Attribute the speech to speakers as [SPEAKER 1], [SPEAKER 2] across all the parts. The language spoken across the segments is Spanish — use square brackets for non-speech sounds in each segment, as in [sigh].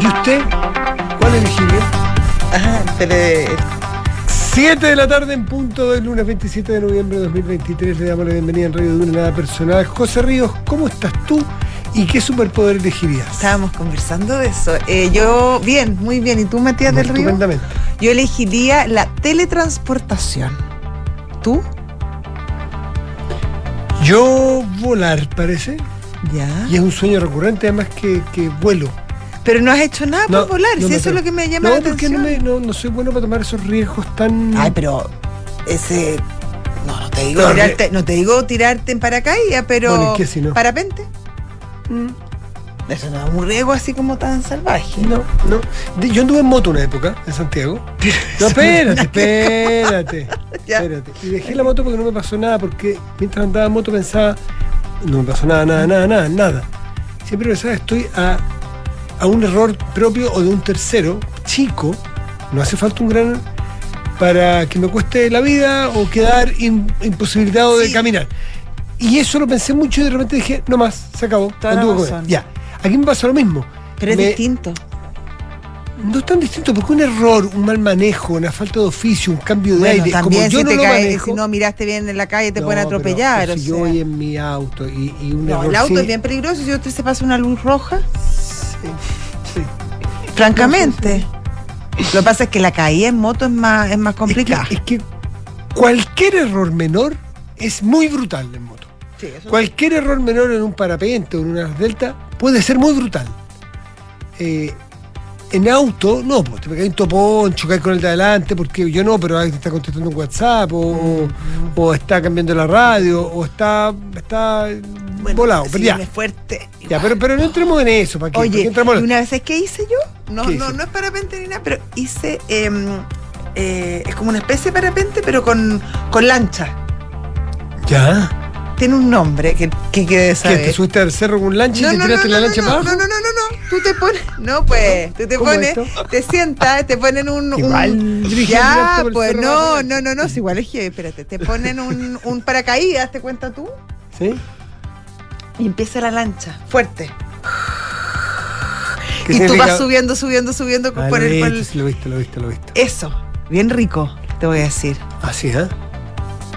[SPEAKER 1] ¿Y usted? ¿Cuál elegiría?
[SPEAKER 2] Ajá, pero
[SPEAKER 1] 7 de la tarde en punto del lunes 27 de noviembre de 2023. Le damos la bienvenida en Radio de una nada personal. José Ríos, ¿cómo estás tú? ¿Y qué superpoder elegirías?
[SPEAKER 2] estábamos conversando de eso. Eh, yo, bien, muy bien. ¿Y tú, Matías del Río?
[SPEAKER 1] Estupendamente.
[SPEAKER 2] Yo elegiría la teletransportación. ¿Tú?
[SPEAKER 1] Yo volar, parece.
[SPEAKER 2] Ya.
[SPEAKER 1] Y es un sueño recurrente, además que, que vuelo.
[SPEAKER 2] Pero no has hecho nada
[SPEAKER 1] No,
[SPEAKER 2] por volar,
[SPEAKER 1] no
[SPEAKER 2] si eso es lo que me llama
[SPEAKER 1] No,
[SPEAKER 2] la
[SPEAKER 1] porque
[SPEAKER 2] atención.
[SPEAKER 1] no, me, no, no soy bueno para tomar esos riesgos tan.
[SPEAKER 2] Ay, pero ese. No, no te digo
[SPEAKER 1] No,
[SPEAKER 2] tirarte, no te digo tirarte en paracaídas, pero.
[SPEAKER 1] Bueno, ¿y qué si no?
[SPEAKER 2] ¿Parapente?
[SPEAKER 1] Mm,
[SPEAKER 2] Eso no es un riesgo así como tan salvaje.
[SPEAKER 1] No, no. Yo anduve en moto una época en Santiago. [laughs] No, espérate, espérate. [laughs] Espérate. Y dejé la moto porque no me pasó nada, porque mientras andaba en moto pensaba, no me pasó nada, nada, nada, nada, nada. Siempre pensaba, estoy a, a un error propio o de un tercero, chico, no hace falta un gran para que me cueste la vida o quedar in- imposibilitado de caminar. Y eso lo pensé mucho y de repente dije, no más, se acabó.
[SPEAKER 2] Toda.
[SPEAKER 1] Ya. Aquí me pasa lo mismo.
[SPEAKER 2] Pero es distinto.
[SPEAKER 1] no es tan distinto, porque un error, un mal manejo, una falta de oficio, un cambio de
[SPEAKER 2] Bueno,
[SPEAKER 1] aire,
[SPEAKER 2] también
[SPEAKER 1] como yo
[SPEAKER 2] si
[SPEAKER 1] no
[SPEAKER 2] te caes,
[SPEAKER 1] manejo.
[SPEAKER 2] si no miraste bien en la calle te
[SPEAKER 1] No,
[SPEAKER 2] pueden atropellar.
[SPEAKER 1] pero
[SPEAKER 2] o
[SPEAKER 1] si yo voy en mi auto y, y un
[SPEAKER 2] No,
[SPEAKER 1] error
[SPEAKER 2] el auto
[SPEAKER 1] sí-
[SPEAKER 2] es bien peligroso si usted se pasa una luz roja.
[SPEAKER 1] sí, sí.
[SPEAKER 2] Francamente. Lo que pasa es que la caída en moto es más, es más complicada.
[SPEAKER 1] Es que, es que cualquier error menor es muy brutal en moto.
[SPEAKER 2] Sí,
[SPEAKER 1] Cualquier error menor en un parapente o en una delta puede ser muy brutal. Eh, en auto, no, pues te pegáis un topón, chocáis con el de adelante, porque yo no, pero alguien te está contestando un WhatsApp, o, o está cambiando la radio, o está, está
[SPEAKER 2] Bueno,
[SPEAKER 1] volado. Pero ya,
[SPEAKER 2] fuerte.
[SPEAKER 1] ya pero, pero no entremos en eso, ¿para qué? ¿Para qué
[SPEAKER 2] Oye,
[SPEAKER 1] entramos
[SPEAKER 2] y una vez es que hice yo, no,
[SPEAKER 1] ¿Qué
[SPEAKER 2] no, no es parapente ni nada, pero hice em, eh, es como una especie de parapente, pero con, con lancha.
[SPEAKER 1] Ya.
[SPEAKER 2] Tiene un nombre que, que, que debes
[SPEAKER 1] ¿Qué?
[SPEAKER 2] saber.
[SPEAKER 1] ¿Te subiste al cerro con un lancha
[SPEAKER 2] No,
[SPEAKER 1] y te
[SPEAKER 2] no,
[SPEAKER 1] tiraste
[SPEAKER 2] no,
[SPEAKER 1] la
[SPEAKER 2] no,
[SPEAKER 1] lancha
[SPEAKER 2] no,
[SPEAKER 1] para
[SPEAKER 2] no,
[SPEAKER 1] abajo?
[SPEAKER 2] no, no, no, no. Tú te pones, no pues, tú te
[SPEAKER 1] ¿Cómo
[SPEAKER 2] pones,
[SPEAKER 1] esto?
[SPEAKER 2] te sientas, te ponen un,
[SPEAKER 1] Igual
[SPEAKER 2] ya, pues no, no, no, no, si igual es que, espérate, te ponen un, un paracaídas, te cuenta tú,
[SPEAKER 1] ¿Sí?
[SPEAKER 2] y empieza la lancha, fuerte.
[SPEAKER 1] ¿Qué
[SPEAKER 2] Y tú vas subiendo, subiendo, subiendo
[SPEAKER 1] Ah,
[SPEAKER 2] por
[SPEAKER 1] lo
[SPEAKER 2] el, por el-
[SPEAKER 1] sí, lo viste, lo viste, lo viste.
[SPEAKER 2] Eso, bien rico, te voy a decir.
[SPEAKER 1] Así, ¿eh?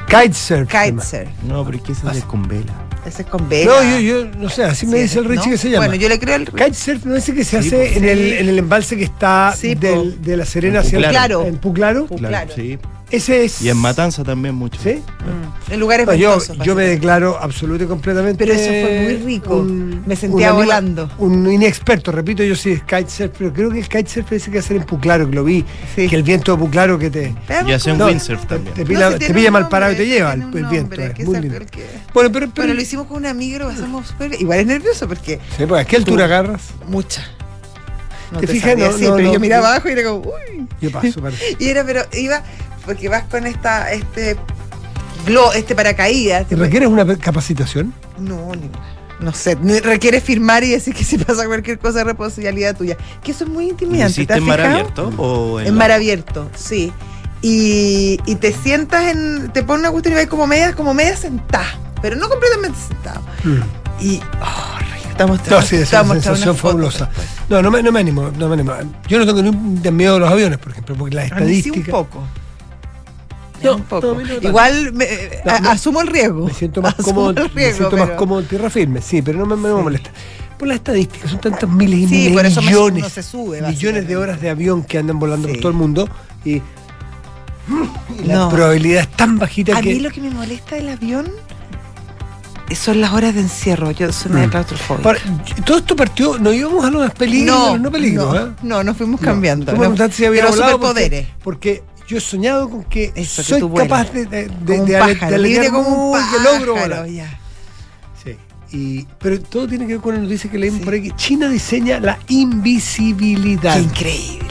[SPEAKER 1] Kitesurf.
[SPEAKER 2] Kitesurf.
[SPEAKER 3] No, pero es que ese es con vela.
[SPEAKER 2] Ese es con vela.
[SPEAKER 1] No, yo, yo, no sé, así me dice el Richie
[SPEAKER 2] ¿no?
[SPEAKER 1] que se llama.
[SPEAKER 2] Bueno, yo le creo al
[SPEAKER 1] Kitesurf no es ese que se
[SPEAKER 3] Sí,
[SPEAKER 1] hace
[SPEAKER 3] po.
[SPEAKER 1] en, el, en el embalse que está
[SPEAKER 2] Sí, po.
[SPEAKER 1] del- de la Serena
[SPEAKER 3] En
[SPEAKER 1] hacia el
[SPEAKER 2] Puclaro.
[SPEAKER 1] En Puclaro.
[SPEAKER 2] Pu-
[SPEAKER 3] Claro,
[SPEAKER 2] Claro.
[SPEAKER 3] sí.
[SPEAKER 1] Ese es.
[SPEAKER 3] Y en Matanza también mucho.
[SPEAKER 1] ¿Sí?
[SPEAKER 2] Mm, En lugares
[SPEAKER 1] No, yo, yo me declaro absoluto y completamente.
[SPEAKER 2] Pero eso fue muy rico. Me sentía volando.
[SPEAKER 1] Un inexperto, repito, yo sí es kitesurf, pero creo que el kitesurf ese que hacer en Puclaro, que lo vi.
[SPEAKER 2] Sí.
[SPEAKER 1] Que el viento de Puclaro que te.
[SPEAKER 3] Y hace un
[SPEAKER 1] No,
[SPEAKER 3] windsurf
[SPEAKER 1] te,
[SPEAKER 3] también.
[SPEAKER 1] te
[SPEAKER 2] No,
[SPEAKER 1] pilla,
[SPEAKER 2] si
[SPEAKER 1] te
[SPEAKER 2] tiene
[SPEAKER 1] pilla
[SPEAKER 2] un
[SPEAKER 1] mal parado y te lleva el, viento.
[SPEAKER 2] nombre,
[SPEAKER 1] es
[SPEAKER 2] que
[SPEAKER 1] muy lindo.
[SPEAKER 2] que-
[SPEAKER 1] Bueno, pero, pero
[SPEAKER 2] Bueno, lo hicimos con un amigo, lo pasamos súper bien. Igual es nervioso porque
[SPEAKER 1] Sí, pues, ¿a qué altura
[SPEAKER 2] Tú.
[SPEAKER 1] agarras?
[SPEAKER 2] mucha. No
[SPEAKER 1] ¿Te
[SPEAKER 2] te
[SPEAKER 1] fijas? No,
[SPEAKER 2] pero
[SPEAKER 1] no,
[SPEAKER 2] yo miraba
[SPEAKER 1] no.
[SPEAKER 2] abajo y era como, uy.
[SPEAKER 1] Yo paso, parece. [laughs]
[SPEAKER 2] Y era, pero iba, porque vas con esta, este glo, este paracaídas.
[SPEAKER 1] ¿Y requieres una capacitación?
[SPEAKER 2] No, ni- no sé, requiere firmar y decir que si pasa cualquier cosa es responsabilidad tuya. Que eso es muy
[SPEAKER 3] ¿Lo
[SPEAKER 2] intimidante. ¿te has
[SPEAKER 3] en mar
[SPEAKER 2] fijado?
[SPEAKER 3] abierto o en
[SPEAKER 2] En
[SPEAKER 3] la-
[SPEAKER 2] mar abierto, sí. Y, y te sientas en. Te ponen una cuestión y vas como media, como media sentada. Pero no completamente sentado. Y. Oh. Estamos
[SPEAKER 1] No, sí, es una sensación fabulosa. No, no me, no me animo, no me animo. Yo no tengo ni un de miedo a los aviones, por ejemplo, porque las
[SPEAKER 2] A mí sí un
[SPEAKER 1] estadísticas.
[SPEAKER 2] poco.
[SPEAKER 1] No,
[SPEAKER 2] un poco.
[SPEAKER 1] a.
[SPEAKER 2] Igual me-
[SPEAKER 1] No,
[SPEAKER 2] a- asumo el riesgo.
[SPEAKER 1] Me siento más [laughs]
[SPEAKER 2] Asumo
[SPEAKER 1] cómodo, me siento más
[SPEAKER 2] pero-
[SPEAKER 1] cómodo en tierra firme, sí, pero no me, me
[SPEAKER 2] Sí.
[SPEAKER 1] molesta. Por las estadísticas, son tantos miles y
[SPEAKER 2] Sí,
[SPEAKER 1] miles
[SPEAKER 2] por eso
[SPEAKER 1] millones,
[SPEAKER 2] uno se sube,
[SPEAKER 1] millones de horas de avión que andan volando
[SPEAKER 2] Sí.
[SPEAKER 1] por todo el mundo y, y la probabilidad es tan bajita
[SPEAKER 2] A
[SPEAKER 1] que
[SPEAKER 2] mí lo que me molesta del avión son las horas de encierro. Yo soy media
[SPEAKER 1] Mm.
[SPEAKER 2] claustrofóbica.
[SPEAKER 1] Todo esto partió, no íbamos a los peligros,
[SPEAKER 2] no,
[SPEAKER 1] no, peligros,
[SPEAKER 2] no,
[SPEAKER 1] ¿eh?
[SPEAKER 2] no, nos fuimos cambiando. no.
[SPEAKER 1] si había volado
[SPEAKER 2] superpoderes.
[SPEAKER 1] Porque, porque yo he soñado con que
[SPEAKER 2] Eso,
[SPEAKER 1] soy capaz de, de, de,
[SPEAKER 2] Como
[SPEAKER 1] de
[SPEAKER 2] pájaro, libre como un pájaro.
[SPEAKER 1] logro volar.
[SPEAKER 2] ya.
[SPEAKER 1] Sí. Y, pero todo tiene que ver con la noticia que leímos
[SPEAKER 2] Sí.
[SPEAKER 1] por ahí, que China diseña la invisibilidad.
[SPEAKER 2] Qué increíble.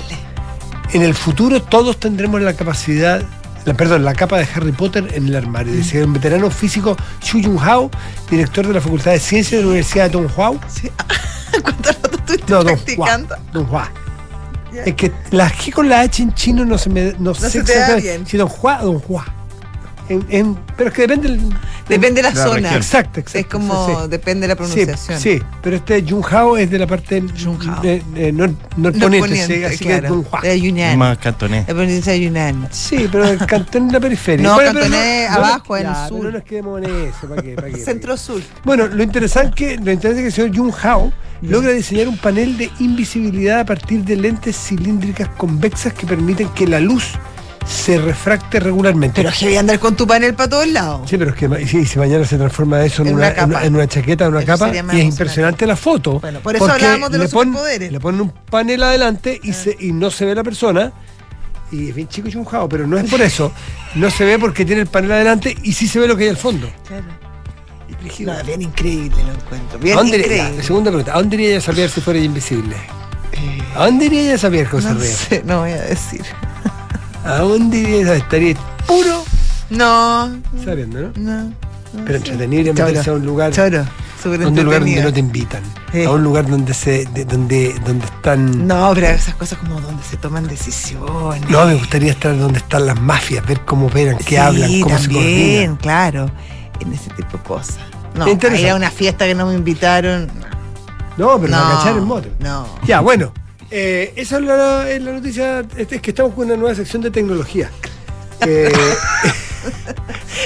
[SPEAKER 1] En el futuro todos tendremos la capacidad, la, perdón, la capa de Harry Potter en el armario. Dice un veterano físico Xu Yunhao, director de la Facultad de Ciencias de la Universidad de Tonghua.
[SPEAKER 2] Sí. [laughs] ¿Cuánto rato estuviste
[SPEAKER 1] No, Don? Donghua. Es que la G con la H en chino no se me no, sé
[SPEAKER 2] se te da
[SPEAKER 1] exactamente
[SPEAKER 2] bien.
[SPEAKER 1] si Donghua o Donghua. En- en- pero es que depende del-
[SPEAKER 2] Depende de la,
[SPEAKER 3] La
[SPEAKER 2] zona.
[SPEAKER 3] región.
[SPEAKER 1] Exacto, exacto.
[SPEAKER 2] Es como,
[SPEAKER 1] sí, sí.
[SPEAKER 2] depende de la
[SPEAKER 1] Sí,
[SPEAKER 2] pronunciación.
[SPEAKER 1] Sí, pero este Junhao es de la parte
[SPEAKER 2] Junhao.
[SPEAKER 1] eh, nor- norponiente, sí, así que es
[SPEAKER 2] claro.
[SPEAKER 1] Junhua.
[SPEAKER 2] De Yunnan.
[SPEAKER 3] Más cantonés.
[SPEAKER 2] La provincia de Yunnan.
[SPEAKER 1] Sí, pero el cantón es la periferia.
[SPEAKER 2] No, es
[SPEAKER 1] nos-
[SPEAKER 2] abajo, en el sur.
[SPEAKER 1] No nos quedemos en eso, ¿para qué? ¿Para qué? [laughs]
[SPEAKER 2] Centro-sur.
[SPEAKER 1] Bueno, lo interesante, que, lo interesante es que el señor Jun Hao logra diseñar un panel de invisibilidad a partir de lentes cilíndricas convexas que permiten que la luz se refracte regularmente.
[SPEAKER 2] Pero que voy a andar con tu panel para todos lados.
[SPEAKER 1] Sí, pero es que sí, si mañana se transforma eso en,
[SPEAKER 2] En
[SPEAKER 1] una,
[SPEAKER 2] una capa.
[SPEAKER 1] en- en una chaqueta, en una capa, y es
[SPEAKER 2] emocionante.
[SPEAKER 1] impresionante la foto.
[SPEAKER 2] Bueno, por eso hablábamos de los
[SPEAKER 1] pon-
[SPEAKER 2] superpoderes. Ah.
[SPEAKER 1] Le ponen un panel adelante y, se, y no se ve la persona. Y es bien chico Jun Hao, pero no es por eso. [laughs] No se ve porque tiene el panel adelante y sí se ve lo que hay al fondo.
[SPEAKER 2] Claro. No, bien increíble lo encuentro. Bien
[SPEAKER 1] ¿A dónde
[SPEAKER 2] increíble.
[SPEAKER 1] ya, segunda pregunta, ¿a dónde iría a saber si fuera invisible? ¿A dónde iría a saber, José
[SPEAKER 2] no
[SPEAKER 1] Ríos?
[SPEAKER 2] sé, no voy a decir.
[SPEAKER 1] ¿A dónde iría ella? Estaría puro
[SPEAKER 2] No,
[SPEAKER 1] sabiendo, ¿no?
[SPEAKER 2] no. no
[SPEAKER 1] Pero entretenido iría a meterse a un lugar,
[SPEAKER 2] Choro,
[SPEAKER 1] un lugar donde no te invitan.
[SPEAKER 2] Sí.
[SPEAKER 1] A un lugar donde se, de- donde, donde están.
[SPEAKER 2] No, pero esas cosas como donde se toman decisiones.
[SPEAKER 1] No, me gustaría estar donde están las mafias, ver cómo operan, qué
[SPEAKER 2] Sí,
[SPEAKER 1] hablan, cómo se
[SPEAKER 2] también,
[SPEAKER 1] coordinan.
[SPEAKER 2] claro. En ese tipo de cosas. No, ir a una fiesta que no me invitaron.
[SPEAKER 1] No, pero
[SPEAKER 2] no,
[SPEAKER 1] para cachar en moto.
[SPEAKER 2] No.
[SPEAKER 1] Ya, bueno. Eh, esa es la, es la noticia. este, Es que estamos con una nueva sección de tecnología. [laughs] Eh,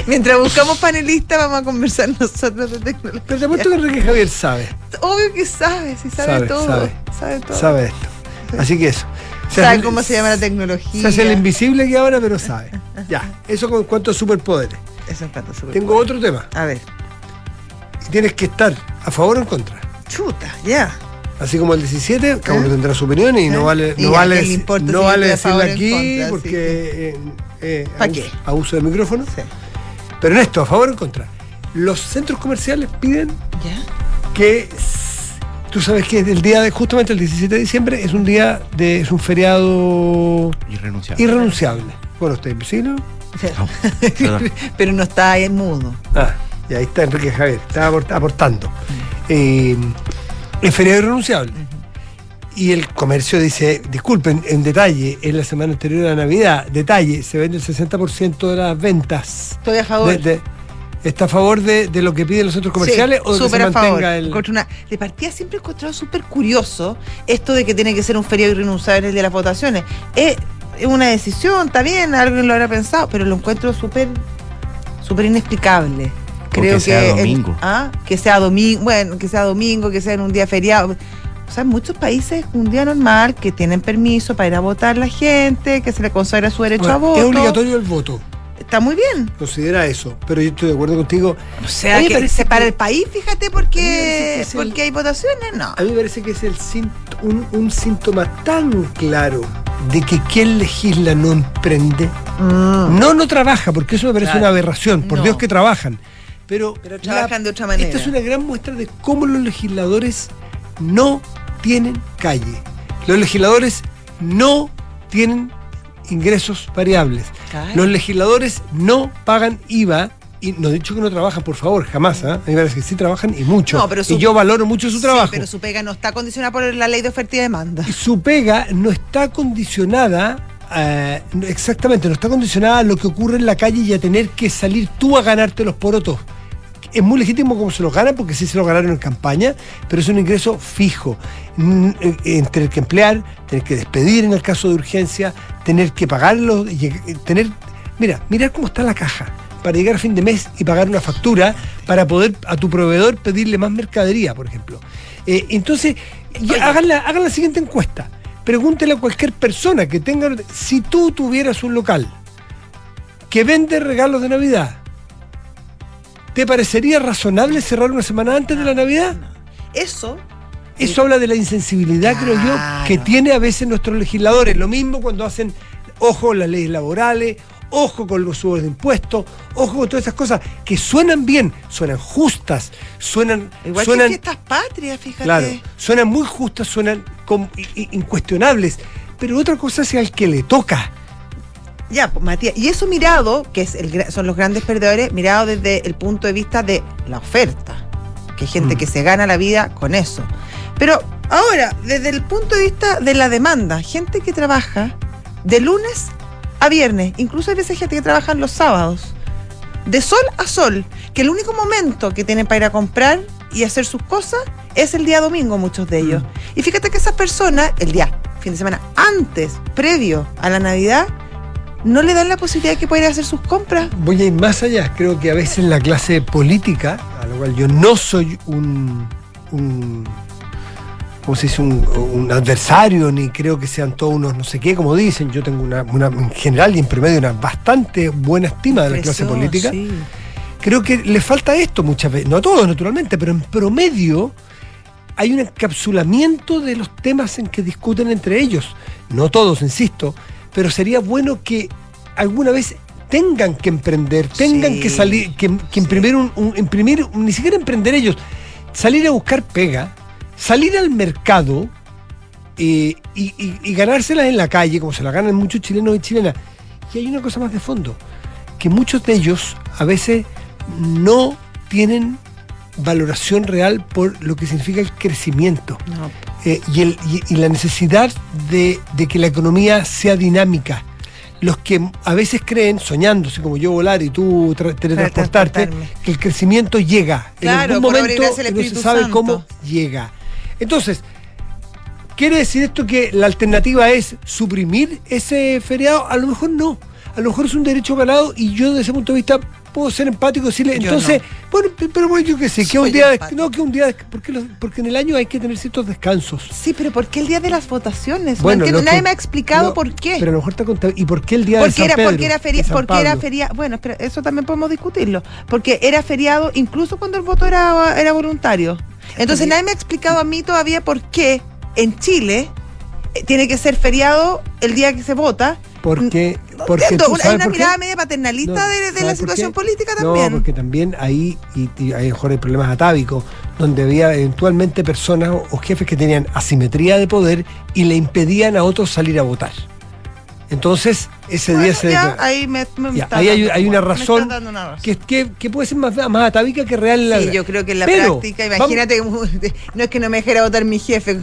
[SPEAKER 2] Mientras buscamos panelistas, vamos a conversar nosotros de tecnología.
[SPEAKER 1] pero te apuesto que Enrique Javier sabe.
[SPEAKER 2] Obvio que sabe, si sabe,
[SPEAKER 1] Sabe,
[SPEAKER 2] todo.
[SPEAKER 1] sabe.
[SPEAKER 2] Sabe todo.
[SPEAKER 1] Sabe esto. Así que eso. Se
[SPEAKER 2] Sabe
[SPEAKER 1] hace-
[SPEAKER 2] cómo se llama la tecnología.
[SPEAKER 1] Se hace el invisible que ahora, pero sabe. Ya, eso con cuanto a superpoderes.
[SPEAKER 2] Eso encanta súper
[SPEAKER 1] Tengo otro tema.
[SPEAKER 2] A ver.
[SPEAKER 1] Tienes que estar a favor o en contra.
[SPEAKER 2] Chuta, ya.
[SPEAKER 1] Así como el 17, cada uno
[SPEAKER 2] ¿Eh?
[SPEAKER 1] tendrá su opinión y
[SPEAKER 2] ¿Eh?
[SPEAKER 1] no vale, no vale, no
[SPEAKER 2] si
[SPEAKER 1] vale
[SPEAKER 2] yo estoy a
[SPEAKER 1] decirlo
[SPEAKER 2] favor o en
[SPEAKER 1] aquí
[SPEAKER 2] contra,
[SPEAKER 1] porque eh, eh,
[SPEAKER 2] ¿Pa'
[SPEAKER 1] abuso-
[SPEAKER 2] qué?
[SPEAKER 1] abuso de micrófono.
[SPEAKER 2] Sí.
[SPEAKER 1] Pero en esto, a favor o en contra. Los centros comerciales piden
[SPEAKER 2] ¿Ya?
[SPEAKER 1] que tú sabes que el día de justamente el 17 de diciembre es un día de es un feriado
[SPEAKER 3] Irrenunciable.
[SPEAKER 1] irrenunciable. Bueno, ¿está invisible?
[SPEAKER 3] No, perdón. [laughs]
[SPEAKER 2] Pero no está ahí en mudo.
[SPEAKER 1] Ah, y ahí está Enrique Javier, está aport- aportando. Eh, es feriado irrenunciable. Y el comercio dice, disculpen, en detalle, en la semana anterior a la Navidad, detalle, se vende el 60% de las ventas.
[SPEAKER 2] Estoy a favor.
[SPEAKER 1] De- de- ¿Está a favor de, de lo que piden los centros comerciales
[SPEAKER 2] Sí,
[SPEAKER 1] o de que se
[SPEAKER 2] súper a favor.
[SPEAKER 1] mantenga el...?
[SPEAKER 2] Encuentro una- de partida siempre he encontrado súper curioso esto de que tiene que ser un feriado irrenunciable el día de las votaciones. Es, es una decisión, está bien, alguien lo habrá pensado, pero lo encuentro súper súper inexplicable.
[SPEAKER 3] O que sea domingo.
[SPEAKER 2] ah, que sea domingo, bueno, que sea domingo, que sea en un día feriado. O sea, en muchos países un día normal que tienen permiso para ir a votar la gente, que se le consagra su derecho a voto.
[SPEAKER 1] es obligatorio el voto,
[SPEAKER 2] Está muy bien.
[SPEAKER 1] considera eso, pero yo estoy de acuerdo contigo.
[SPEAKER 2] O sea, que se para
[SPEAKER 1] que-
[SPEAKER 2] el país, fíjate, porque,
[SPEAKER 1] el-
[SPEAKER 2] porque hay votaciones, no.
[SPEAKER 1] A mí me parece que es el un, un síntoma tan claro de que quien legisla no emprende.
[SPEAKER 2] Mm.
[SPEAKER 1] No, no trabaja, porque eso me parece
[SPEAKER 2] Claro.
[SPEAKER 1] una aberración. Por
[SPEAKER 2] No.
[SPEAKER 1] Dios que trabajan. Pero,
[SPEAKER 2] Pero trabajan de otra manera.
[SPEAKER 1] Esta es una gran muestra de cómo los legisladores no tienen calle. Los legisladores no tienen ingresos variables.
[SPEAKER 2] Claro.
[SPEAKER 1] Los legisladores no pagan IVA. Y no he dicho que no trabajan, por favor, jamás. ¿ah? A mí me parece que sí trabajan y mucho.
[SPEAKER 2] No, pero su-
[SPEAKER 1] y yo valoro mucho su
[SPEAKER 2] Sí,
[SPEAKER 1] trabajo.
[SPEAKER 2] pero su pega no está condicionada por la ley de oferta y demanda.
[SPEAKER 1] Y su pega no está condicionada, eh, exactamente, no está condicionada a lo que ocurre en la calle y a tener que salir tú a ganarte los porotos. Es muy legítimo como se los ganan, porque sí se los ganaron en campaña, pero es un ingreso fijo. Mm, eh, En tener que emplear, tener que despedir en el caso de urgencia, tener que pagarlo, y lleg- eh, tener. Mira, mirar cómo está la caja para llegar a fin de mes y pagar una factura para poder a tu proveedor pedirle más mercadería, por ejemplo. Eh, entonces, hagan, la, hagan la siguiente encuesta. Pregúntele a cualquier persona que tenga. Si tú tuvieras un local que vende regalos de Navidad, ¿te parecería razonable cerrar una semana antes de la Navidad?
[SPEAKER 2] Eso,
[SPEAKER 1] Eso habla de la insensibilidad, creo yo, que tiene a veces nuestros legisladores. Lo mismo cuando hacen, ojo con las leyes laborales, ojo con los subos de impuestos, ojo con todas esas cosas que suenan bien, suenan justas, suenan,
[SPEAKER 2] igual
[SPEAKER 1] suenan
[SPEAKER 2] que fiestas patrias, fíjate.
[SPEAKER 1] Claro, suenan muy justas, suenan incuestionables, pero otra cosa es al que le toca.
[SPEAKER 2] Ya, pues, Matías, y eso mirado, que es el son los grandes perdedores, mirado desde el punto de vista de la oferta, que hay gente
[SPEAKER 1] Mm.
[SPEAKER 2] que se gana la vida con eso. Pero ahora, desde el punto de vista de la demanda, gente que trabaja de lunes a viernes, incluso hay veces gente que trabaja los sábados. de sol a sol, que el único momento que tienen para ir a comprar y hacer sus cosas es el día domingo, muchos de ellos.
[SPEAKER 1] Mm.
[SPEAKER 2] Y fíjate que esas personas, el día, fin de semana, antes, previo a la Navidad, no le dan la posibilidad de que pueda ir a hacer sus compras.
[SPEAKER 1] Voy a ir más allá. Creo que a veces la clase política, a lo cual yo no soy un, un ¿cómo se dice? Un, un adversario, ni creo que sean todos unos no sé qué, como dicen. Yo tengo una, una- en general y en promedio una bastante buena estima de la clase política.
[SPEAKER 2] sí.
[SPEAKER 1] Creo que le falta esto muchas veces, no a todos naturalmente, pero en promedio hay un encapsulamiento de los temas en que discuten entre ellos. No todos, insisto, pero sería bueno que alguna vez tengan que emprender, tengan
[SPEAKER 2] Sí,
[SPEAKER 1] que salir, que, que imprimir, un, un- imprimir, ni siquiera emprender ellos, salir a buscar pega, salir al mercado eh, y, y- y ganárselas en la calle, como se la ganan muchos chilenos y chilenas. Y hay una cosa más de fondo, que muchos de ellos a veces no tienen valoración real por lo que significa el crecimiento
[SPEAKER 2] No,
[SPEAKER 1] eh, y, el- y- y la necesidad de, de que la economía sea dinámica. Los que a veces creen, soñándose como yo volar y tú tra- teletransportarte, que el crecimiento llega.
[SPEAKER 2] Claro,
[SPEAKER 1] en algún momento no se sabe
[SPEAKER 2] Santo.
[SPEAKER 1] cómo llega. Entonces, ¿quiere decir esto que la alternativa es suprimir ese feriado? A lo mejor no. A lo mejor es un derecho ganado y yo desde ese punto de vista puedo ser empático y decirle,
[SPEAKER 2] Yo
[SPEAKER 1] entonces, bueno, pe- pero bueno, yo qué sé, que un día, de- no, que un día, de- porque, los- porque en el año hay que tener ciertos descansos.
[SPEAKER 2] Sí, pero ¿por qué el día de las votaciones?
[SPEAKER 1] Bueno,
[SPEAKER 2] no nadie
[SPEAKER 1] que-
[SPEAKER 2] me ha explicado
[SPEAKER 1] no,
[SPEAKER 2] por qué.
[SPEAKER 1] Pero a lo mejor está contado. ¿Y por qué el día de
[SPEAKER 2] porque
[SPEAKER 1] San
[SPEAKER 2] era,
[SPEAKER 1] Pedro?
[SPEAKER 2] porque era feria,
[SPEAKER 1] de
[SPEAKER 2] porque era feria, bueno, espera, eso también podemos discutirlo, porque era feriado incluso cuando el voto era, era voluntario. Entonces
[SPEAKER 1] Porque-
[SPEAKER 2] nadie me ha explicado a mí todavía por qué en Chile eh, tiene que ser feriado el día que se vota.
[SPEAKER 1] Porque,
[SPEAKER 2] No
[SPEAKER 1] porque tú
[SPEAKER 2] una- hay
[SPEAKER 1] sabes
[SPEAKER 2] una
[SPEAKER 1] por
[SPEAKER 2] mirada media paternalista
[SPEAKER 1] No,
[SPEAKER 2] de, de
[SPEAKER 1] ¿sabes
[SPEAKER 2] la situación política
[SPEAKER 1] No,
[SPEAKER 2] también.
[SPEAKER 1] porque también ahí, y, y a lo mejor hay problemas atávicos, donde había eventualmente personas o, o jefes que tenían asimetría de poder y le impedían a otros salir a votar. Entonces, ese
[SPEAKER 2] Bueno,
[SPEAKER 1] día se
[SPEAKER 2] ya, ahí me, me
[SPEAKER 1] Ya,
[SPEAKER 2] está
[SPEAKER 1] ahí hay, hay una razón
[SPEAKER 2] dando una razón.
[SPEAKER 1] que, que, que puede ser más, más atávica que real la
[SPEAKER 2] Sí, yo creo que en la
[SPEAKER 1] Pero,
[SPEAKER 2] práctica,
[SPEAKER 1] vamos-
[SPEAKER 2] imagínate, [laughs] no es que no me dejara votar mi jefe,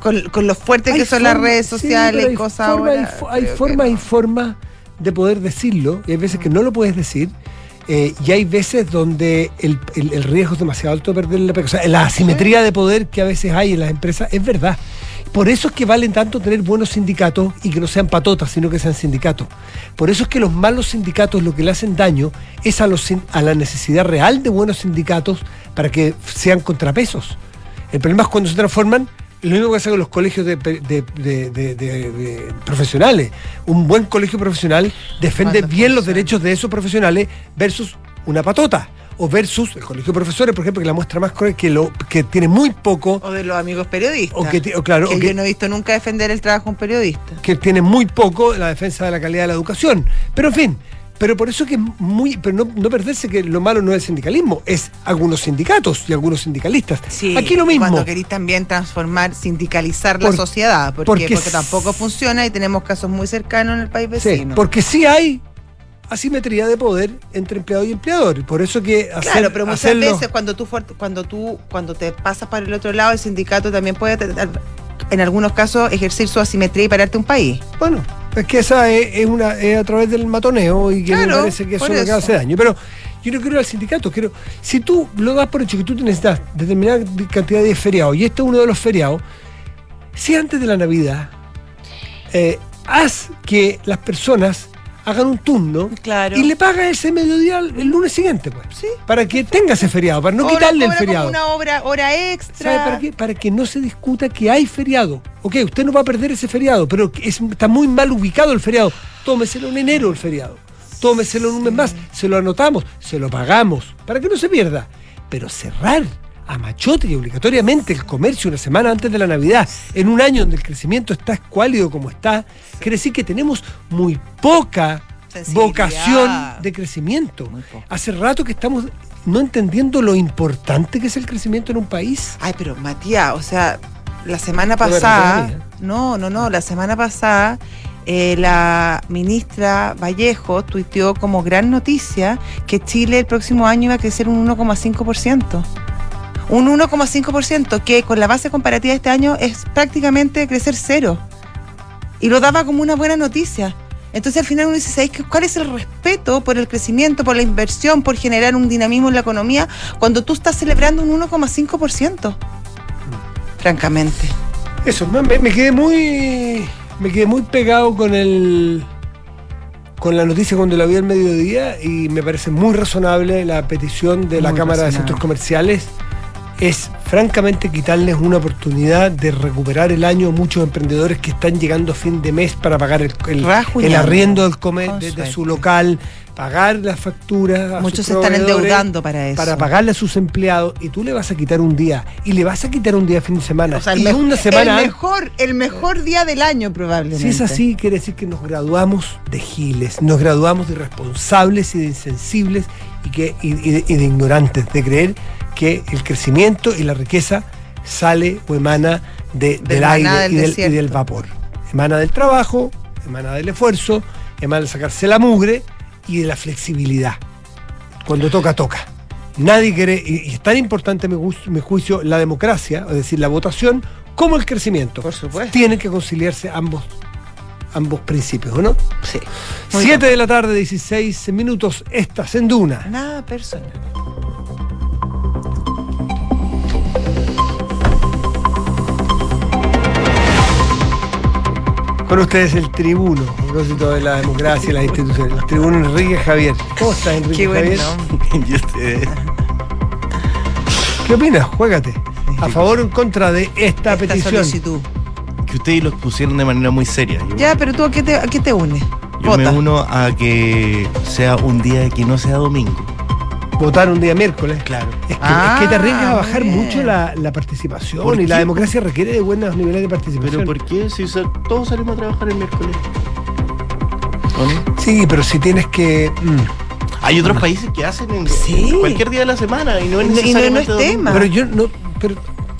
[SPEAKER 2] con, con lo fuerte que son las redes
[SPEAKER 1] sí,
[SPEAKER 2] sociales y
[SPEAKER 1] hay
[SPEAKER 2] cosas
[SPEAKER 1] forma-
[SPEAKER 2] ahora.
[SPEAKER 1] Hay, hay formas y
[SPEAKER 2] no.
[SPEAKER 1] formas de poder decirlo, y hay veces que no lo puedes decir, eh, y hay veces donde el, el- el riesgo es demasiado alto de perder la. O sea, la asimetría de poder que a veces hay en las empresas es verdad. Por eso es que valen tanto tener buenos sindicatos y que no sean patotas, sino que sean sindicatos. Por eso es que los malos sindicatos lo que le hacen daño es a, los, a la necesidad real de buenos sindicatos para que sean contrapesos. El problema es cuando se transforman, lo mismo que hacen con los colegios de, de- de- de- de- de profesionales. Un buen colegio profesional defiende bien los derechos de esos profesionales versus una patota. O versus el colegio de profesores, por ejemplo, que la muestra más cruel, que, lo, que tiene muy poco,
[SPEAKER 2] O de los amigos periodistas.
[SPEAKER 1] o que, o claro,
[SPEAKER 2] que
[SPEAKER 1] o que-
[SPEAKER 2] yo no he visto nunca defender el trabajo de un periodista.
[SPEAKER 1] que tiene muy poco la defensa de la calidad de la educación. Pero en fin, pero por eso que es muy, pero no, no perderse que lo malo no es el sindicalismo, es algunos sindicatos y algunos sindicalistas. Aquí lo mismo.
[SPEAKER 2] Cuando queréis también transformar, sindicalizar la sociedad, porque,
[SPEAKER 1] porque
[SPEAKER 2] tampoco funciona y tenemos casos muy cercanos en el país
[SPEAKER 1] Sí,
[SPEAKER 2] vecino.
[SPEAKER 1] porque sí hay asimetría de poder entre empleado y empleador. Por eso que hacer,
[SPEAKER 2] Claro, pero muchas
[SPEAKER 1] hacerlo-
[SPEAKER 2] veces cuando tú cuando tú cuando te pasas para el otro lado, el sindicato también puede en algunos casos ejercer su asimetría y pararte un país.
[SPEAKER 1] Bueno, es que esa es, es una es a través del matoneo y que me parece que eso que
[SPEAKER 2] eso.
[SPEAKER 1] hace daño. Pero yo no quiero ir al sindicato, quiero. Si tú lo das por hecho que tú necesitas determinada cantidad de feriados, y este es uno de los feriados, si antes de la Navidad eh, haz que las personas hagan un turno
[SPEAKER 2] Claro.
[SPEAKER 1] y le pagas ese mediodía el, el lunes siguiente, pues.
[SPEAKER 2] Sí.
[SPEAKER 1] Para que tenga ese feriado, para no quitarle el
[SPEAKER 2] como
[SPEAKER 1] feriado.
[SPEAKER 2] una obra hora extra.
[SPEAKER 1] ¿Sabe para qué? Para que no se discuta que hay feriado. Ok, usted no va a perder ese feriado, pero es- está muy mal ubicado el feriado. Tómeselo en enero el feriado. Tómeselo en un mes más. Se lo anotamos, se lo pagamos, para que no se pierda. Pero cerrar a machote y obligatoriamente el comercio una semana antes de la Navidad, en un año donde el crecimiento está escuálido como está, quiere decir que tenemos muy poca vocación de crecimiento. Hace rato que estamos no entendiendo lo importante que es el crecimiento en un país.
[SPEAKER 2] Ay, pero Matías, o sea, la semana pasada, no, no, no, la semana pasada eh, la ministra Vallejo tuiteó como gran noticia que Chile el próximo año iba a crecer un 1,5%. Un 1,5% que con la base comparativa de este año es prácticamente crecer cero. Y lo daba como una buena noticia. Entonces al final uno dice, cuál es el respeto por el crecimiento, por la inversión, por generar un dinamismo en la economía cuando tú estás celebrando un 1,5%? Francamente.
[SPEAKER 1] Eso, me, me quedé muy. Me quedé muy pegado con el. con la noticia cuando la vi al mediodía y me parece muy razonable la petición de la Cámara de. Centros Comerciales. Es francamente quitarles una oportunidad de recuperar el año a muchos emprendedores que están llegando a fin de mes para pagar el, el- arriendo del comer, de, su local, pagar las facturas.
[SPEAKER 2] Muchos se están endeudando para eso.
[SPEAKER 1] Para pagarle a sus empleados y tú le vas a quitar un día y le vas a quitar un día de fin de semana.
[SPEAKER 2] O sea, el,
[SPEAKER 1] y
[SPEAKER 2] me-
[SPEAKER 1] una semana
[SPEAKER 2] el mejor, el mejor día del año probablemente.
[SPEAKER 1] si es así, quiere decir que nos graduamos de giles, nos graduamos de irresponsables y de insensibles y, que, y, y de, y de ignorantes, de creer que el crecimiento y la riqueza sale o emana de- del
[SPEAKER 2] maná
[SPEAKER 1] aire
[SPEAKER 2] del
[SPEAKER 1] y, del, y del vapor. Emana del trabajo, emana del esfuerzo, emana de sacarse la mugre y de la flexibilidad. Cuando toca, toca. Nadie quiere, y, es tan importante mi, mi juicio la democracia, es decir, la votación, como el crecimiento.
[SPEAKER 2] Por supuesto.
[SPEAKER 1] Tienen que conciliarse ambos, ambos principios, ¿o no?
[SPEAKER 2] Sí. Muy
[SPEAKER 1] 7 de la tarde, 16 minutos, estás en Duna.
[SPEAKER 2] Nada personal.
[SPEAKER 1] Con ustedes el tribuno, a propósito de la democracia y las instituciones. El tribuno Enrique Javier. ¿Cómo estás, Enrique
[SPEAKER 2] Qué
[SPEAKER 1] Javier?
[SPEAKER 2] nombre. [laughs]
[SPEAKER 3] Y ustedes,
[SPEAKER 1] ¿Qué opinas? Juégate. ¿A favor o en contra de esta,
[SPEAKER 2] Esta
[SPEAKER 1] petición?
[SPEAKER 2] solicitud.
[SPEAKER 3] que ustedes lo pusieron de manera muy seria. Yo,
[SPEAKER 2] Ya, pero tú a qué te, a qué te unes?
[SPEAKER 3] yo me uno a que sea un día que no sea domingo.
[SPEAKER 1] Votar un día miércoles.
[SPEAKER 3] Claro.
[SPEAKER 1] Es que,
[SPEAKER 2] Ah,
[SPEAKER 1] es que te arriesgas a bajar
[SPEAKER 2] bien.
[SPEAKER 1] mucho la, la participación
[SPEAKER 3] ¿Por
[SPEAKER 1] y la democracia requiere de buenos niveles de participación.
[SPEAKER 3] Pero ¿por qué? Si todos salimos a trabajar el miércoles.
[SPEAKER 1] Sí, pero si tienes que. mm,
[SPEAKER 3] Hay otros países que hacen en
[SPEAKER 2] Sí.
[SPEAKER 3] cualquier día de la semana y no es
[SPEAKER 2] Y no- y no- no es tema.
[SPEAKER 1] Pero yo no. Pero,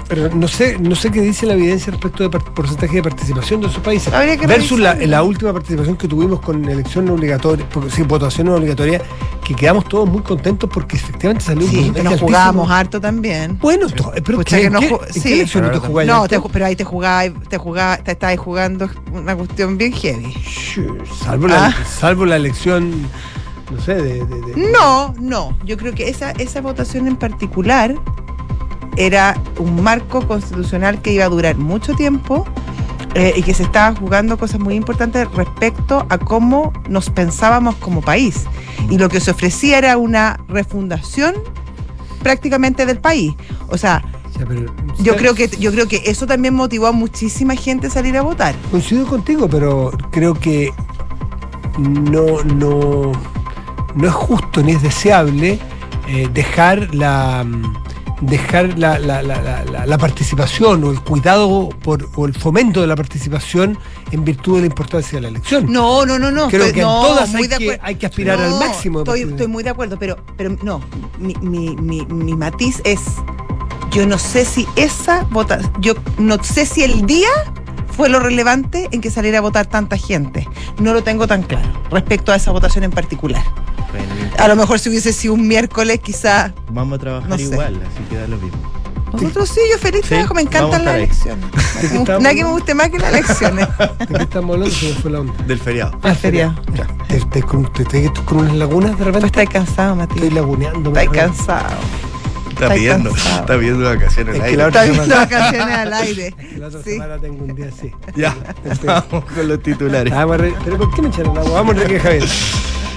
[SPEAKER 1] pero no sé, no sé qué dice la evidencia respecto de par- porcentaje de participación de esos países.
[SPEAKER 2] Habría que
[SPEAKER 1] Versus la, última participación que tuvimos con elección obligatoria, porque, sí, votación obligatoria, que quedamos todos muy contentos porque efectivamente salió un
[SPEAKER 2] Sí,
[SPEAKER 1] porcentaje
[SPEAKER 2] nos
[SPEAKER 1] altísimo.
[SPEAKER 2] jugábamos harto también.
[SPEAKER 1] Bueno, to- pero
[SPEAKER 2] Pucha,
[SPEAKER 1] ¿qué-
[SPEAKER 2] que no
[SPEAKER 1] qué-
[SPEAKER 2] ju-
[SPEAKER 1] ¿en
[SPEAKER 2] sí.
[SPEAKER 1] no te
[SPEAKER 3] Pero-
[SPEAKER 2] ahí te jugabas, te jugabas, te estabas jugando una cuestión bien heavy.
[SPEAKER 1] Salvo, la,
[SPEAKER 2] Ah.
[SPEAKER 1] salvo la elección, no sé, de... de- de-
[SPEAKER 2] No, no. Yo creo que esa, esa votación en particular era un marco constitucional que iba a durar mucho tiempo eh, y que se estaban jugando cosas muy importantes respecto a cómo nos pensábamos como país. Y lo que se ofrecía era una refundación prácticamente del país. O sea,
[SPEAKER 1] Ya, pero-
[SPEAKER 2] yo creo que yo creo que eso también motivó a muchísima gente a salir a votar.
[SPEAKER 1] Coincido contigo, pero creo que no, no, no es justo ni es deseable eh, dejar la dejar la, la- la- la- la- participación o el cuidado por, o el fomento de la participación en virtud de la importancia de la elección.
[SPEAKER 2] No, no, no, no.
[SPEAKER 1] Creo
[SPEAKER 2] estoy-
[SPEAKER 1] que en
[SPEAKER 2] no,
[SPEAKER 1] todas
[SPEAKER 2] muy
[SPEAKER 1] hay que- hay que aspirar al máximo
[SPEAKER 2] Estoy, estoy muy de acuerdo, pero, pero no. Mi, mi, mi, mi matiz es: yo no sé si esa votación. Yo no sé si el día fue lo relevante en que saliera a votar tanta gente. No lo tengo tan claro respecto a esa votación en particular.
[SPEAKER 3] Bueno,
[SPEAKER 2] A lo mejor si hubiese sido un miércoles, quizá.
[SPEAKER 3] vamos a trabajar
[SPEAKER 2] No sé.
[SPEAKER 3] igual, así que da lo mismo.
[SPEAKER 2] Nosotros sí, yo feliz
[SPEAKER 3] Sí,
[SPEAKER 2] trabajo, me encantan las elecciones.
[SPEAKER 1] ¿De qué estamos
[SPEAKER 2] Nada que me guste más que las elecciones.
[SPEAKER 1] ¿De qué estamos hablando? Se me fue la onda.
[SPEAKER 3] Del feriado.
[SPEAKER 1] Ah,
[SPEAKER 2] feriado.
[SPEAKER 1] Ya. ¿Te, te, con- te- te- con unas lagunas de
[SPEAKER 2] Pues
[SPEAKER 1] repente?
[SPEAKER 2] estáis cansado,
[SPEAKER 1] Estoy
[SPEAKER 2] Matías.
[SPEAKER 1] laguneando.
[SPEAKER 2] Estáis
[SPEAKER 1] me-
[SPEAKER 2] cansado.
[SPEAKER 3] Está
[SPEAKER 2] cansado.
[SPEAKER 3] está viendo vacaciones
[SPEAKER 1] Es
[SPEAKER 3] al aire.
[SPEAKER 2] Está
[SPEAKER 1] semana- [laughs]
[SPEAKER 2] vacaciones al aire.
[SPEAKER 1] La otra
[SPEAKER 2] Sí.
[SPEAKER 1] semana tengo un día así.
[SPEAKER 3] Ya, [laughs] vamos con los titulares.
[SPEAKER 1] A re- ¿Pero por qué me echaron agua? Vamos, Enrique Javier.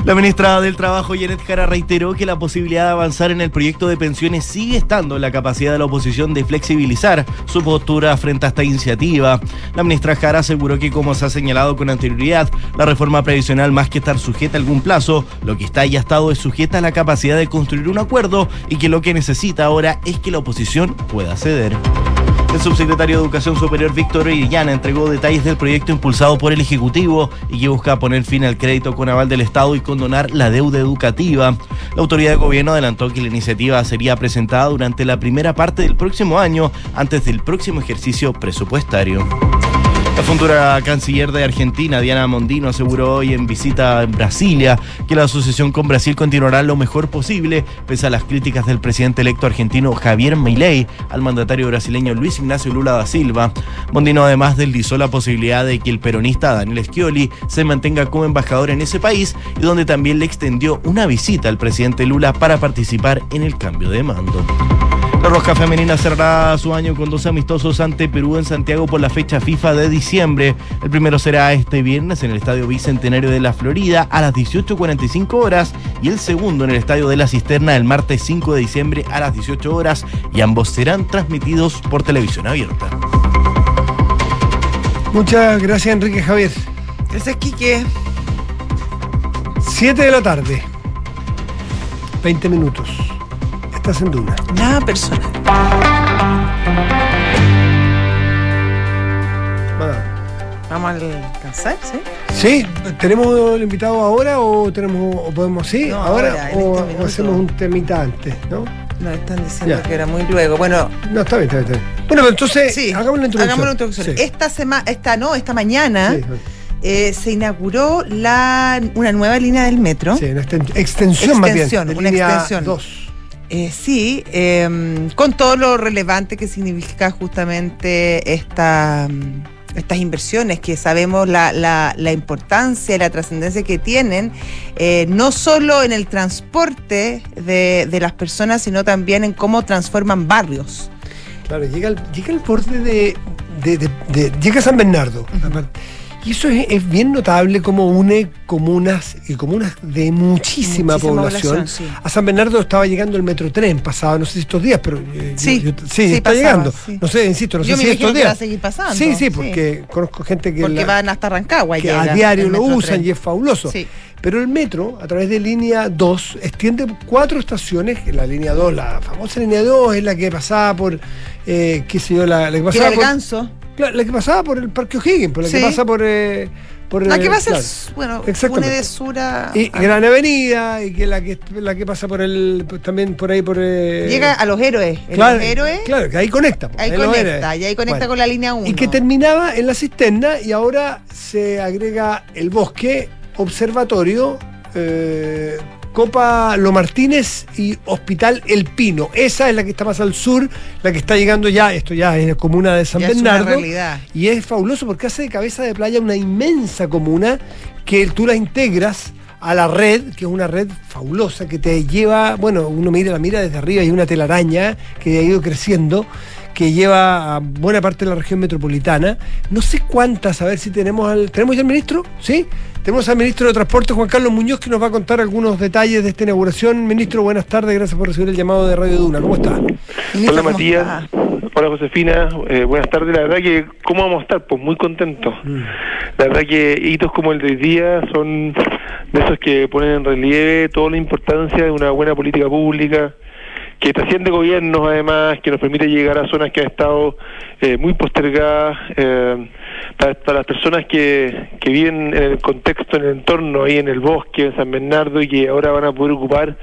[SPEAKER 3] La ministra del Trabajo, Janet Jara, reiteró que la posibilidad de avanzar en el proyecto de pensiones sigue estando en la capacidad de la oposición de flexibilizar su postura frente a esta iniciativa. La ministra Jara aseguró que, como se ha señalado con anterioridad, la reforma previsional, más que estar sujeta a algún plazo, lo que está y ha estado es sujeta a la capacidad de construir un acuerdo y que lo que necesita ahora es que la oposición pueda ceder. El subsecretario de Educación Superior Víctor Orellana entregó detalles del proyecto impulsado por el Ejecutivo y que busca poner fin al crédito con aval del Estado y condonar la deuda educativa. La autoridad de gobierno adelantó que la iniciativa sería presentada durante la primera parte del próximo año, antes del próximo ejercicio presupuestario. La futura canciller de Argentina, Diana Mondino, aseguró hoy en visita en Brasilia que la asociación con Brasil continuará lo mejor posible, pese a las críticas del presidente electo argentino Javier Milei al mandatario brasileño Luis Ignacio Lula da Silva. Mondino además deslizó la posibilidad de que el peronista Daniel Scioli se mantenga como embajador en ese país y donde también le extendió una visita al presidente Lula para participar en el cambio de mando. La Roja Femenina cerrará su año con dos amistosos ante Perú en Santiago por la fecha FIFA de diciembre. El primero será este viernes en el Estadio Bicentenario de la Florida a las 18.45 horas y el segundo en el Estadio de la Cisterna el martes 5 de diciembre a las 18 horas y ambos serán transmitidos por televisión abierta.
[SPEAKER 1] Muchas gracias, Enrique Javier.
[SPEAKER 2] Es Quique.
[SPEAKER 1] 7 de la tarde. 20 minutos. Estás en Duna.
[SPEAKER 2] Nada personal. Vamos a alcanzar, ¿sí?
[SPEAKER 1] Sí, ¿tenemos el invitado ahora o tenemos o podemos sí?
[SPEAKER 2] No,
[SPEAKER 1] ahora, o,
[SPEAKER 2] este
[SPEAKER 1] o hacemos un temita antes, ¿no?
[SPEAKER 2] Nos están diciendo
[SPEAKER 1] Ya.
[SPEAKER 2] que era muy luego. Bueno,
[SPEAKER 1] No, está bien, está bien. Está bien. Bueno, pero entonces
[SPEAKER 2] sí,
[SPEAKER 1] hagamos la introducción.
[SPEAKER 2] hagamos la introducción.
[SPEAKER 1] Sí.
[SPEAKER 2] Esta semana, esta no, esta mañana
[SPEAKER 1] Sí,
[SPEAKER 2] eh, se inauguró la, una nueva línea del metro.
[SPEAKER 1] sí, una exten- extensión, más bien.
[SPEAKER 2] Extensión,
[SPEAKER 1] de
[SPEAKER 2] una
[SPEAKER 1] línea
[SPEAKER 2] extensión.
[SPEAKER 1] dos.
[SPEAKER 2] Eh, sí, eh, con todo lo relevante que significa justamente esta, estas inversiones, que sabemos la, la, la importancia y la trascendencia que tienen, eh, no solo en el transporte de, de las personas, sino también en cómo transforman barrios.
[SPEAKER 1] Claro, llega al, llega al borde de, de- de- de- Llega San Bernardo. Y eso es, es bien notable como une comunas y comunas de muchísima,
[SPEAKER 2] Muchísima
[SPEAKER 1] población.
[SPEAKER 2] población, sí.
[SPEAKER 1] A San Bernardo estaba llegando el metrotren pasado, no sé si estos días, pero eh,
[SPEAKER 2] Sí,
[SPEAKER 1] yo- sí,
[SPEAKER 2] sí,
[SPEAKER 1] está
[SPEAKER 2] pasaba,
[SPEAKER 1] llegando. No sé, insisto, no
[SPEAKER 2] Yo
[SPEAKER 1] sé
[SPEAKER 2] me
[SPEAKER 1] si estos
[SPEAKER 2] que va a
[SPEAKER 1] días.
[SPEAKER 2] seguir pasando.
[SPEAKER 1] Sí, sí, porque conozco gente que
[SPEAKER 2] Porque
[SPEAKER 1] la-
[SPEAKER 2] van hasta Rancagua.
[SPEAKER 1] que
[SPEAKER 2] llega
[SPEAKER 1] a diario lo usan
[SPEAKER 2] Tren.
[SPEAKER 1] y es fabuloso.
[SPEAKER 2] Sí.
[SPEAKER 1] Pero el metro, a través de línea 2, extiende cuatro estaciones. que La línea 2, la famosa línea 2, es la que pasaba por, eh, qué sé yo, la, la que
[SPEAKER 2] Que
[SPEAKER 1] pasaba
[SPEAKER 2] era el
[SPEAKER 1] por,
[SPEAKER 2] ganso.
[SPEAKER 1] Claro, la que pasaba por el Parque O'Higgins, por la que pasa por... eh, por
[SPEAKER 2] La
[SPEAKER 1] eh,
[SPEAKER 2] que va a ser,
[SPEAKER 1] claro.
[SPEAKER 2] bueno, une de sur a...
[SPEAKER 1] Y
[SPEAKER 2] a-
[SPEAKER 1] Gran Avenida, y que la que la que pasa por el pues, también por ahí por eh,
[SPEAKER 2] Llega a los héroes.
[SPEAKER 1] Claro,
[SPEAKER 2] los héroes,
[SPEAKER 1] claro, que ahí conecta. pues,
[SPEAKER 2] ahí
[SPEAKER 1] los
[SPEAKER 2] conecta, y ahí conecta
[SPEAKER 1] Bueno.
[SPEAKER 2] con la línea 1.
[SPEAKER 1] Y que terminaba en la cisterna y ahora se agrega el bosque, observatorio, eh, Copa Lo Martínez y Hospital El Pino. Esa es la que está más al sur, la que está llegando ya, esto ya es la comuna de San
[SPEAKER 2] Ya es una
[SPEAKER 1] Bernardo.
[SPEAKER 2] realidad.
[SPEAKER 1] Y es fabuloso porque hace de cabeza de playa una inmensa comuna que tú la integras a la red, que es una red fabulosa que te lleva, bueno, uno mira la mira desde arriba y hay una telaraña que ha ido creciendo que lleva a buena parte de la región metropolitana. No sé cuántas, a ver si tenemos al. ¿Tenemos ya al ministro? ¿Sí? Tenemos al ministro de Transporte, Juan Carlos Muñoz, que nos va a contar algunos detalles de esta inauguración. Ministro, buenas tardes, gracias por recibir el llamado de Radio Duna. ¿Cómo está?
[SPEAKER 2] Ministro,
[SPEAKER 4] Hola
[SPEAKER 2] ¿cómo
[SPEAKER 4] Matías,
[SPEAKER 2] está?
[SPEAKER 4] hola Josefina, eh, buenas tardes. La verdad que, ¿cómo vamos a estar? Pues muy contentos.
[SPEAKER 1] Mm.
[SPEAKER 4] La verdad que hitos como el de hoy día son de esos que ponen en relieve toda la importancia de una buena política pública, que trasciende gobiernos además, que nos permite llegar a zonas que han estado eh, muy postergadas, eh, para, para las personas que, que viven en el contexto, en el entorno, ahí en el bosque, en San Bernardo, y que ahora van a poder ocupar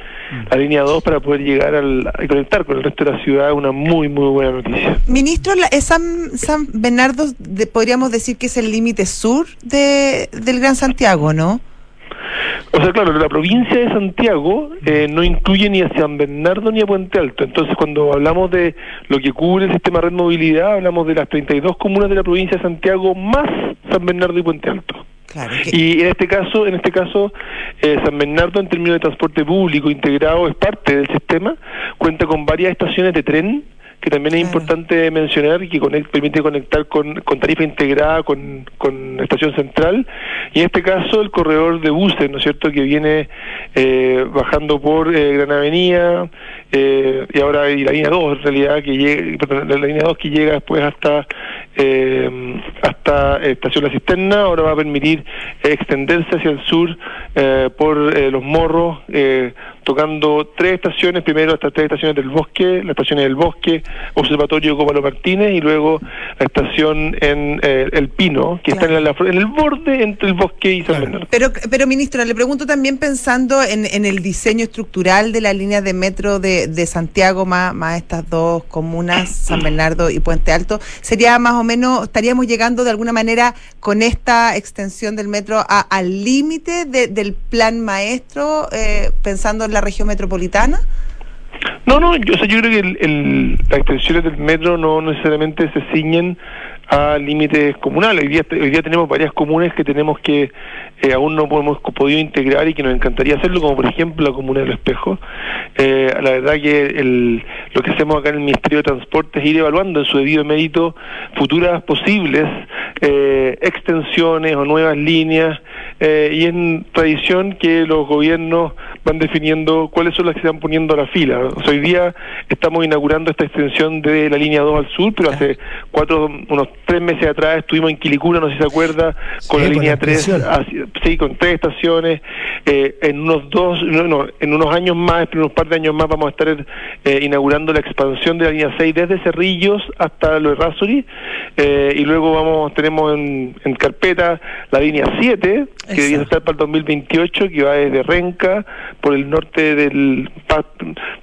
[SPEAKER 4] la línea 2 para poder llegar al, y conectar con el resto de la ciudad, una muy, muy buena noticia.
[SPEAKER 2] Ministro, la- es San, San Bernardo, de- podríamos decir que es el límite sur de, del Gran Santiago, ¿no?
[SPEAKER 4] O sea, claro, la provincia de Santiago eh, no incluye ni a San Bernardo ni a Puente Alto. Entonces, cuando hablamos de lo que cubre el sistema red movilidad, hablamos de las 32 comunas de la provincia de Santiago más San Bernardo y Puente Alto.
[SPEAKER 2] Claro. que-
[SPEAKER 4] Y en este caso, en este caso, eh, San Bernardo en términos de transporte público integrado es parte del sistema, cuenta con varias estaciones de tren que también es
[SPEAKER 2] Claro.
[SPEAKER 4] importante mencionar y que conect- permite conectar con, con tarifa integrada con, con estación central y en este caso el corredor de buses, ¿no es cierto?, que viene eh, bajando por eh, Gran Avenida eh, y ahora y la línea 2 en realidad que llega, perdón, la, línea 2 que llega después hasta eh, hasta Estación La Cisterna, ahora va a permitir extenderse hacia el sur eh, por Los Morros, eh, tocando tres estaciones, primero estas tres estaciones del bosque, las estaciones del bosque, Observatorio Cópalo Martínez y luego la estación en eh, El Pino, que está en, la, en, el borde entre el bosque y San Bernardo.
[SPEAKER 2] Pero, pero ministra, le pregunto también pensando en, en, el diseño estructural de la línea de metro de, de Santiago, más, más estas dos comunas, San Bernardo y Puente Alto, sería más o menos, estaríamos llegando de alguna manera con esta extensión del metro a, al límite de, del plan maestro, eh, pensando en la región metropolitana?
[SPEAKER 4] No, no, yo, o yo creo que el, el, las extensiones del metro no necesariamente se ciñen a límites comunales. Hoy día, hoy día tenemos varias comunes que tenemos que eh, aún no hemos podido integrar y que nos encantaría hacerlo, como por ejemplo la comuna del Espejo. Eh, la verdad que el, lo que hacemos acá en el Ministerio de Transporte es ir evaluando en su debido mérito futuras posibles eh, extensiones o nuevas líneas eh, y en tradición que los gobiernos van definiendo cuáles son las que se van poniendo a la fila. O sea, hoy día estamos inaugurando esta extensión de la línea 2 al sur, pero hace cuatro, unos tres meses atrás estuvimos en Quilicura, no sé si se acuerda, con la línea 3, sí, con tres estaciones. Eh, en unos dos, no, no, en unos años más, en unos par de años más, vamos a estar eh, inaugurando la expansión de la línea 6 desde Cerrillos hasta Lo Errázuri, eh, y luego vamos tenemos en, en carpeta la línea 7, que debía estar para el 2028, que va desde Renca, por el norte del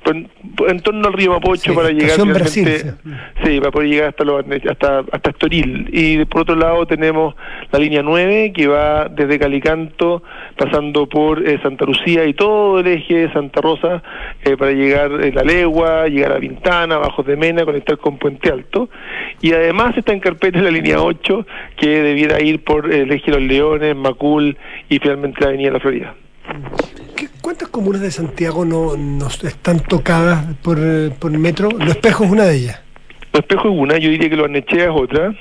[SPEAKER 4] por, en torno al río Mapocho
[SPEAKER 1] Sí,
[SPEAKER 4] para llegar
[SPEAKER 1] Brasil,
[SPEAKER 4] sí, para poder llegar hasta los, hasta hasta Estoril. Y por otro lado tenemos la línea 9 que va desde Calicanto pasando por eh, Santa Lucía y todo el eje de Santa Rosa eh, para llegar a La Legua, llegar a Vintana, Bajos de Mena, conectar con Puente Alto. Y además está en carpeta la línea 8 que debiera ir por el eje de Los Leones, Macul y finalmente la avenida La Florida.
[SPEAKER 1] ¿Qué- ¿Cuántas comunas de Santiago no, no están tocadas por, por el metro? Los espejos es una de ellas.
[SPEAKER 4] Los Espejos es una, yo diría que Los Arnechea es otra.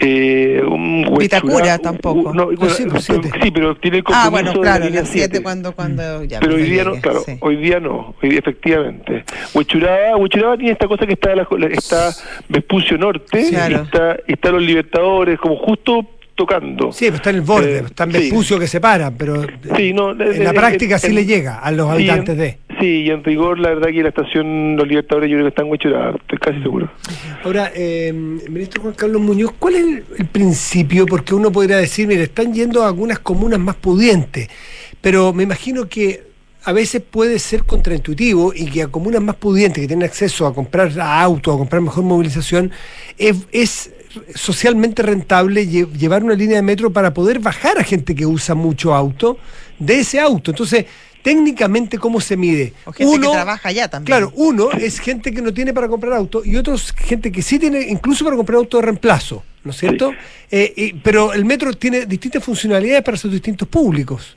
[SPEAKER 4] Eh, un Huechurá-
[SPEAKER 2] Vitacura tampoco.
[SPEAKER 4] u- no, bueno,
[SPEAKER 1] sí, pues, siete.
[SPEAKER 4] sí, pero tiene el
[SPEAKER 2] Ah, bueno,
[SPEAKER 4] de
[SPEAKER 2] claro,
[SPEAKER 4] línea
[SPEAKER 2] las 7
[SPEAKER 4] siete.
[SPEAKER 2] cuando, cuando ya
[SPEAKER 4] Pero hoy día no, claro,
[SPEAKER 2] sí.
[SPEAKER 4] hoy día no, hoy día efectivamente. Huechuraba, Huechuraba tiene esta cosa que está la- está Vespucio Norte,
[SPEAKER 2] Sí.
[SPEAKER 4] y
[SPEAKER 2] Claro.
[SPEAKER 4] está, y está los Libertadores, como justo tocando.
[SPEAKER 1] Sí, pero está en el borde,
[SPEAKER 4] Eh,
[SPEAKER 1] está en
[SPEAKER 4] sí.
[SPEAKER 1] Vespucio que separa, pero
[SPEAKER 4] Sí, no,
[SPEAKER 1] en
[SPEAKER 4] eh,
[SPEAKER 1] la
[SPEAKER 4] eh,
[SPEAKER 1] práctica
[SPEAKER 4] eh,
[SPEAKER 1] sí le llega a los habitantes
[SPEAKER 4] en-
[SPEAKER 1] de.
[SPEAKER 4] Sí, y en rigor, la verdad que la estación Los Libertadores yo creo que está en Huechuraba, estoy casi seguro.
[SPEAKER 1] Ahora, eh, ministro Juan Carlos Muñoz, ¿cuál es el, el principio? Porque uno podría decir, mire, están yendo a algunas comunas más pudientes, pero me imagino que a veces puede ser contraintuitivo y que a comunas más pudientes que tienen acceso a comprar autos, a comprar mejor movilización, es, es socialmente rentable lle- llevar una línea de metro para poder bajar a gente que usa mucho auto de ese auto. Entonces, técnicamente, ¿cómo se mide?
[SPEAKER 2] O gente que trabaja allá también.
[SPEAKER 1] Claro, uno es gente que no tiene para comprar auto y otro es gente que sí tiene incluso para comprar auto de reemplazo, ¿no es cierto? Eh, y- pero el metro tiene distintas funcionalidades para sus distintos públicos.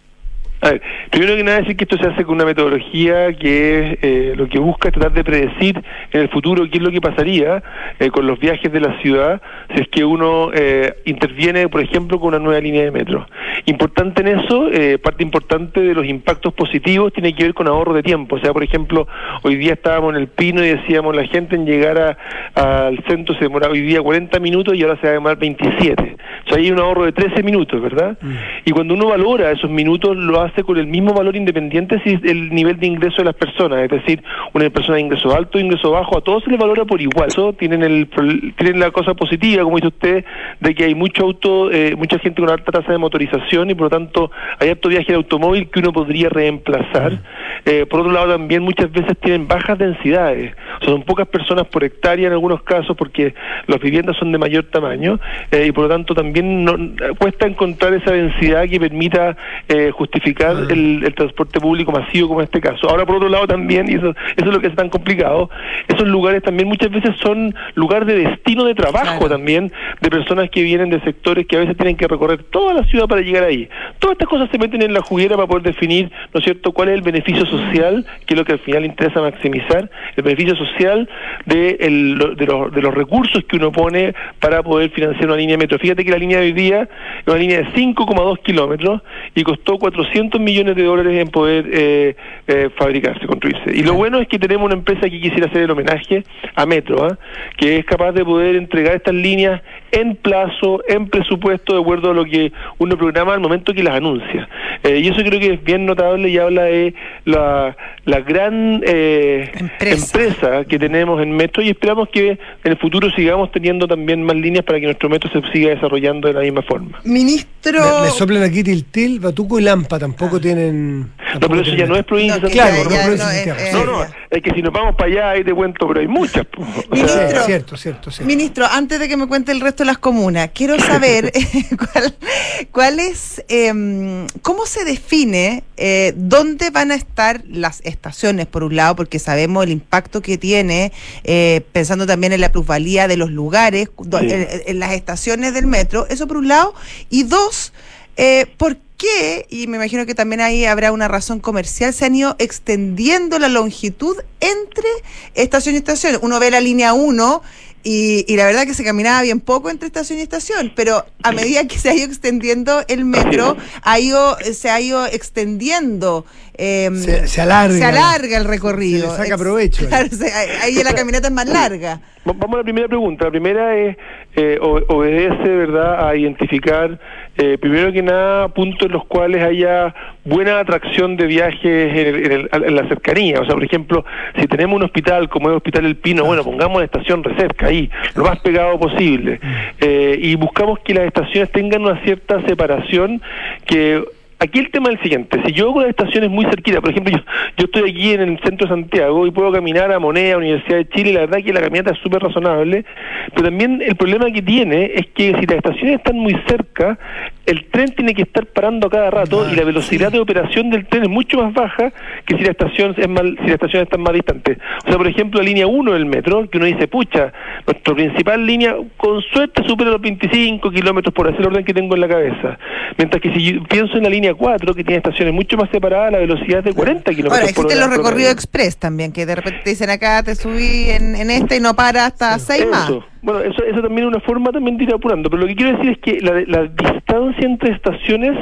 [SPEAKER 4] A ver, primero que nada decir que esto se hace con una metodología que eh, lo que busca es tratar de predecir en el futuro qué es lo que pasaría eh, con los viajes de la ciudad si es que uno eh, interviene, por ejemplo, con una nueva línea de metro. Importante en eso, eh, parte importante de los impactos positivos tiene que ver con ahorro de tiempo. O sea, por ejemplo, hoy día estábamos en el Pino y decíamos la gente en llegar a- al centro se demoraba hoy día 40 minutos y ahora se va a demorar 27. O sea, hay un ahorro de 13 minutos, ¿verdad? Y cuando uno valora esos minutos, lo hace con el mismo valor independiente si es el nivel de ingreso de las personas. Es decir, una persona de ingreso alto, ingreso bajo, a todos se les valora por igual. Eso tienen, el, tienen la cosa positiva, como dice usted, de que hay mucho auto, eh, mucha gente con alta tasa de motorización y por lo tanto hay alto viaje de automóvil que uno podría reemplazar. Eh, por otro lado, también muchas veces tienen bajas densidades. O sea, son pocas personas por hectárea en algunos casos porque las viviendas son de mayor tamaño eh, y por lo tanto también no- cuesta encontrar esa densidad que permita el, el transporte público masivo como en este caso. Ahora, por otro lado, también, y eso, eso es lo que es tan complicado, esos lugares también muchas veces son lugar de destino de trabajo
[SPEAKER 2] Claro.
[SPEAKER 4] también de personas que vienen de sectores que a veces tienen que recorrer toda la ciudad para llegar ahí. Todas estas cosas se meten en la juguera para poder definir, ¿no es cierto?, cuál es el beneficio social, que es lo que al final interesa maximizar, el beneficio social de, el- de, los, de los recursos que uno pone para poder financiar una línea de metro. Fíjate que la línea de hoy día es una línea de 5,2 kilómetros y costó 400 millones de dólares en poder eh, eh, fabricarse, construirse. Y lo bueno es que tenemos una empresa que quisiera hacer el homenaje a Metro, ¿ah? que es capaz de poder entregar estas líneas en plazo, en presupuesto, de acuerdo a lo que uno programa al momento que las anuncia. Eh, y eso creo que es bien notable y habla de la, la gran eh,
[SPEAKER 2] Empresa.
[SPEAKER 4] empresa que tenemos en Metro y esperamos que en el futuro sigamos teniendo también más líneas para que nuestro metro se siga desarrollando de la misma forma.
[SPEAKER 2] Ministro.
[SPEAKER 1] Me, me soplan aquí Tiltil, Batuco y Lampa, tampoco tienen.
[SPEAKER 4] No, pero eso ya no es provincia
[SPEAKER 2] No,
[SPEAKER 4] Santiago,
[SPEAKER 2] ya-
[SPEAKER 4] ¿no?
[SPEAKER 2] ya
[SPEAKER 1] no,
[SPEAKER 2] no
[SPEAKER 1] es-
[SPEAKER 2] es-
[SPEAKER 1] es-
[SPEAKER 4] No, no, es que si nos vamos para allá ahí te cuento, pero hay muchas. po. O sea,
[SPEAKER 2] Ministro.
[SPEAKER 1] cierto, cierto, cierto.
[SPEAKER 2] Ministro, antes de que me cuente el resto las comunas, quiero [coughs] saber cuál, cuál es, em, cómo se define eh, dónde van a estar las estaciones, por un lado, porque sabemos el impacto que tiene, eh, pensando también en la plusvalía de los lugares,
[SPEAKER 4] Sí.
[SPEAKER 2] en, en las estaciones del metro, eso por un lado, y dos, eh, ¿por qué? Y me imagino que también ahí habrá una razón comercial, se han ido extendiendo la longitud entre estación y estación. Uno ve la línea 1 y, y la verdad que se caminaba bien poco entre estación y estación, pero a medida que se ha ido extendiendo el metro, ha ido, se ha ido extendiendo. Eh,
[SPEAKER 1] Se- se alarga.
[SPEAKER 2] se alarga el recorrido.
[SPEAKER 1] Se le saca provecho. [laughs]
[SPEAKER 2] Claro, se- ahí la caminata es más larga.
[SPEAKER 4] Va- Vamos a la primera pregunta. La primera es, eh, o- obedece, ¿verdad?, a identificar, eh, primero que nada, puntos en los cuales haya buena atracción de viajes en, el- en el- en la cercanía. O sea, por ejemplo, si tenemos un hospital como es el Hospital El Pino, bueno, pongamos la estación recerca ahí, lo más pegado posible. Eh, y buscamos que las estaciones tengan una cierta separación que Aquí el tema es el siguiente, si yo hago las estaciones muy cerquita, por ejemplo, yo, yo estoy aquí en el centro de Santiago y puedo caminar a Moneda, Universidad de Chile, la verdad que la caminata es súper razonable, pero también el problema que tiene es que si las estaciones están muy cerca, el tren tiene que estar parando cada rato y la velocidad de operación del tren es mucho más baja que si la estación es más, si la estación está más distante. O sea, por ejemplo, la línea 1 del metro, que uno dice, pucha, nuestra principal línea con suerte supera los 25 kilómetros por hacer el orden que tengo en la cabeza. Mientras que si yo pienso en la línea 4, que tiene estaciones mucho más separadas, la velocidad es de 40 kilómetros
[SPEAKER 2] Ahora,
[SPEAKER 4] por
[SPEAKER 2] existen
[SPEAKER 4] hora.
[SPEAKER 2] los recorridos express también, que de repente te dicen acá te subí en, en este y no para hasta seis más.
[SPEAKER 4] Eso. Bueno, eso, eso también es una forma también de ir apurando, pero lo que quiero decir es que la, la distancia entre estaciones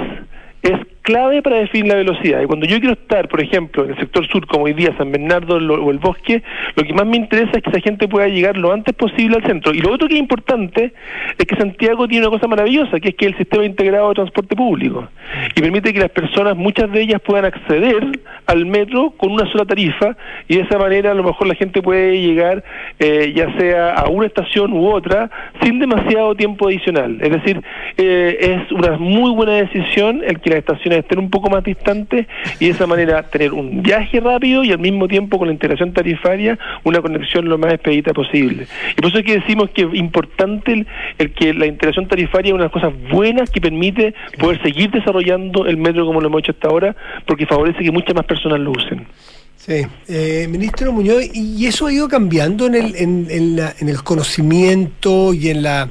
[SPEAKER 4] es clave para definir la velocidad. Y cuando yo quiero estar, por ejemplo, en el sector sur, como hoy día San Bernardo o el Bosque, lo que más me interesa es que esa gente pueda llegar lo antes posible al centro. Y lo otro que es importante es que Santiago tiene una cosa maravillosa, que es que el sistema integrado de transporte público. Y permite que las personas, muchas de ellas, puedan acceder al metro con una sola tarifa y de esa manera a lo mejor la gente puede llegar eh, ya sea a una estación u otra sin demasiado tiempo adicional. Es decir, eh, es una muy buena decisión el que las estaciones estén un poco más distantes y de esa manera tener un viaje rápido y al mismo tiempo con la integración tarifaria una conexión lo más expedita posible. Y por eso es que decimos que es importante el, el que la integración tarifaria es una de las cosas buenas que permite poder seguir desarrollando el metro como lo hemos hecho hasta ahora porque favorece que muchas más personas lo usen.
[SPEAKER 1] Sí, eh, ministro Muñoz, y eso ha ido cambiando en el, en, en la- en el conocimiento y en la,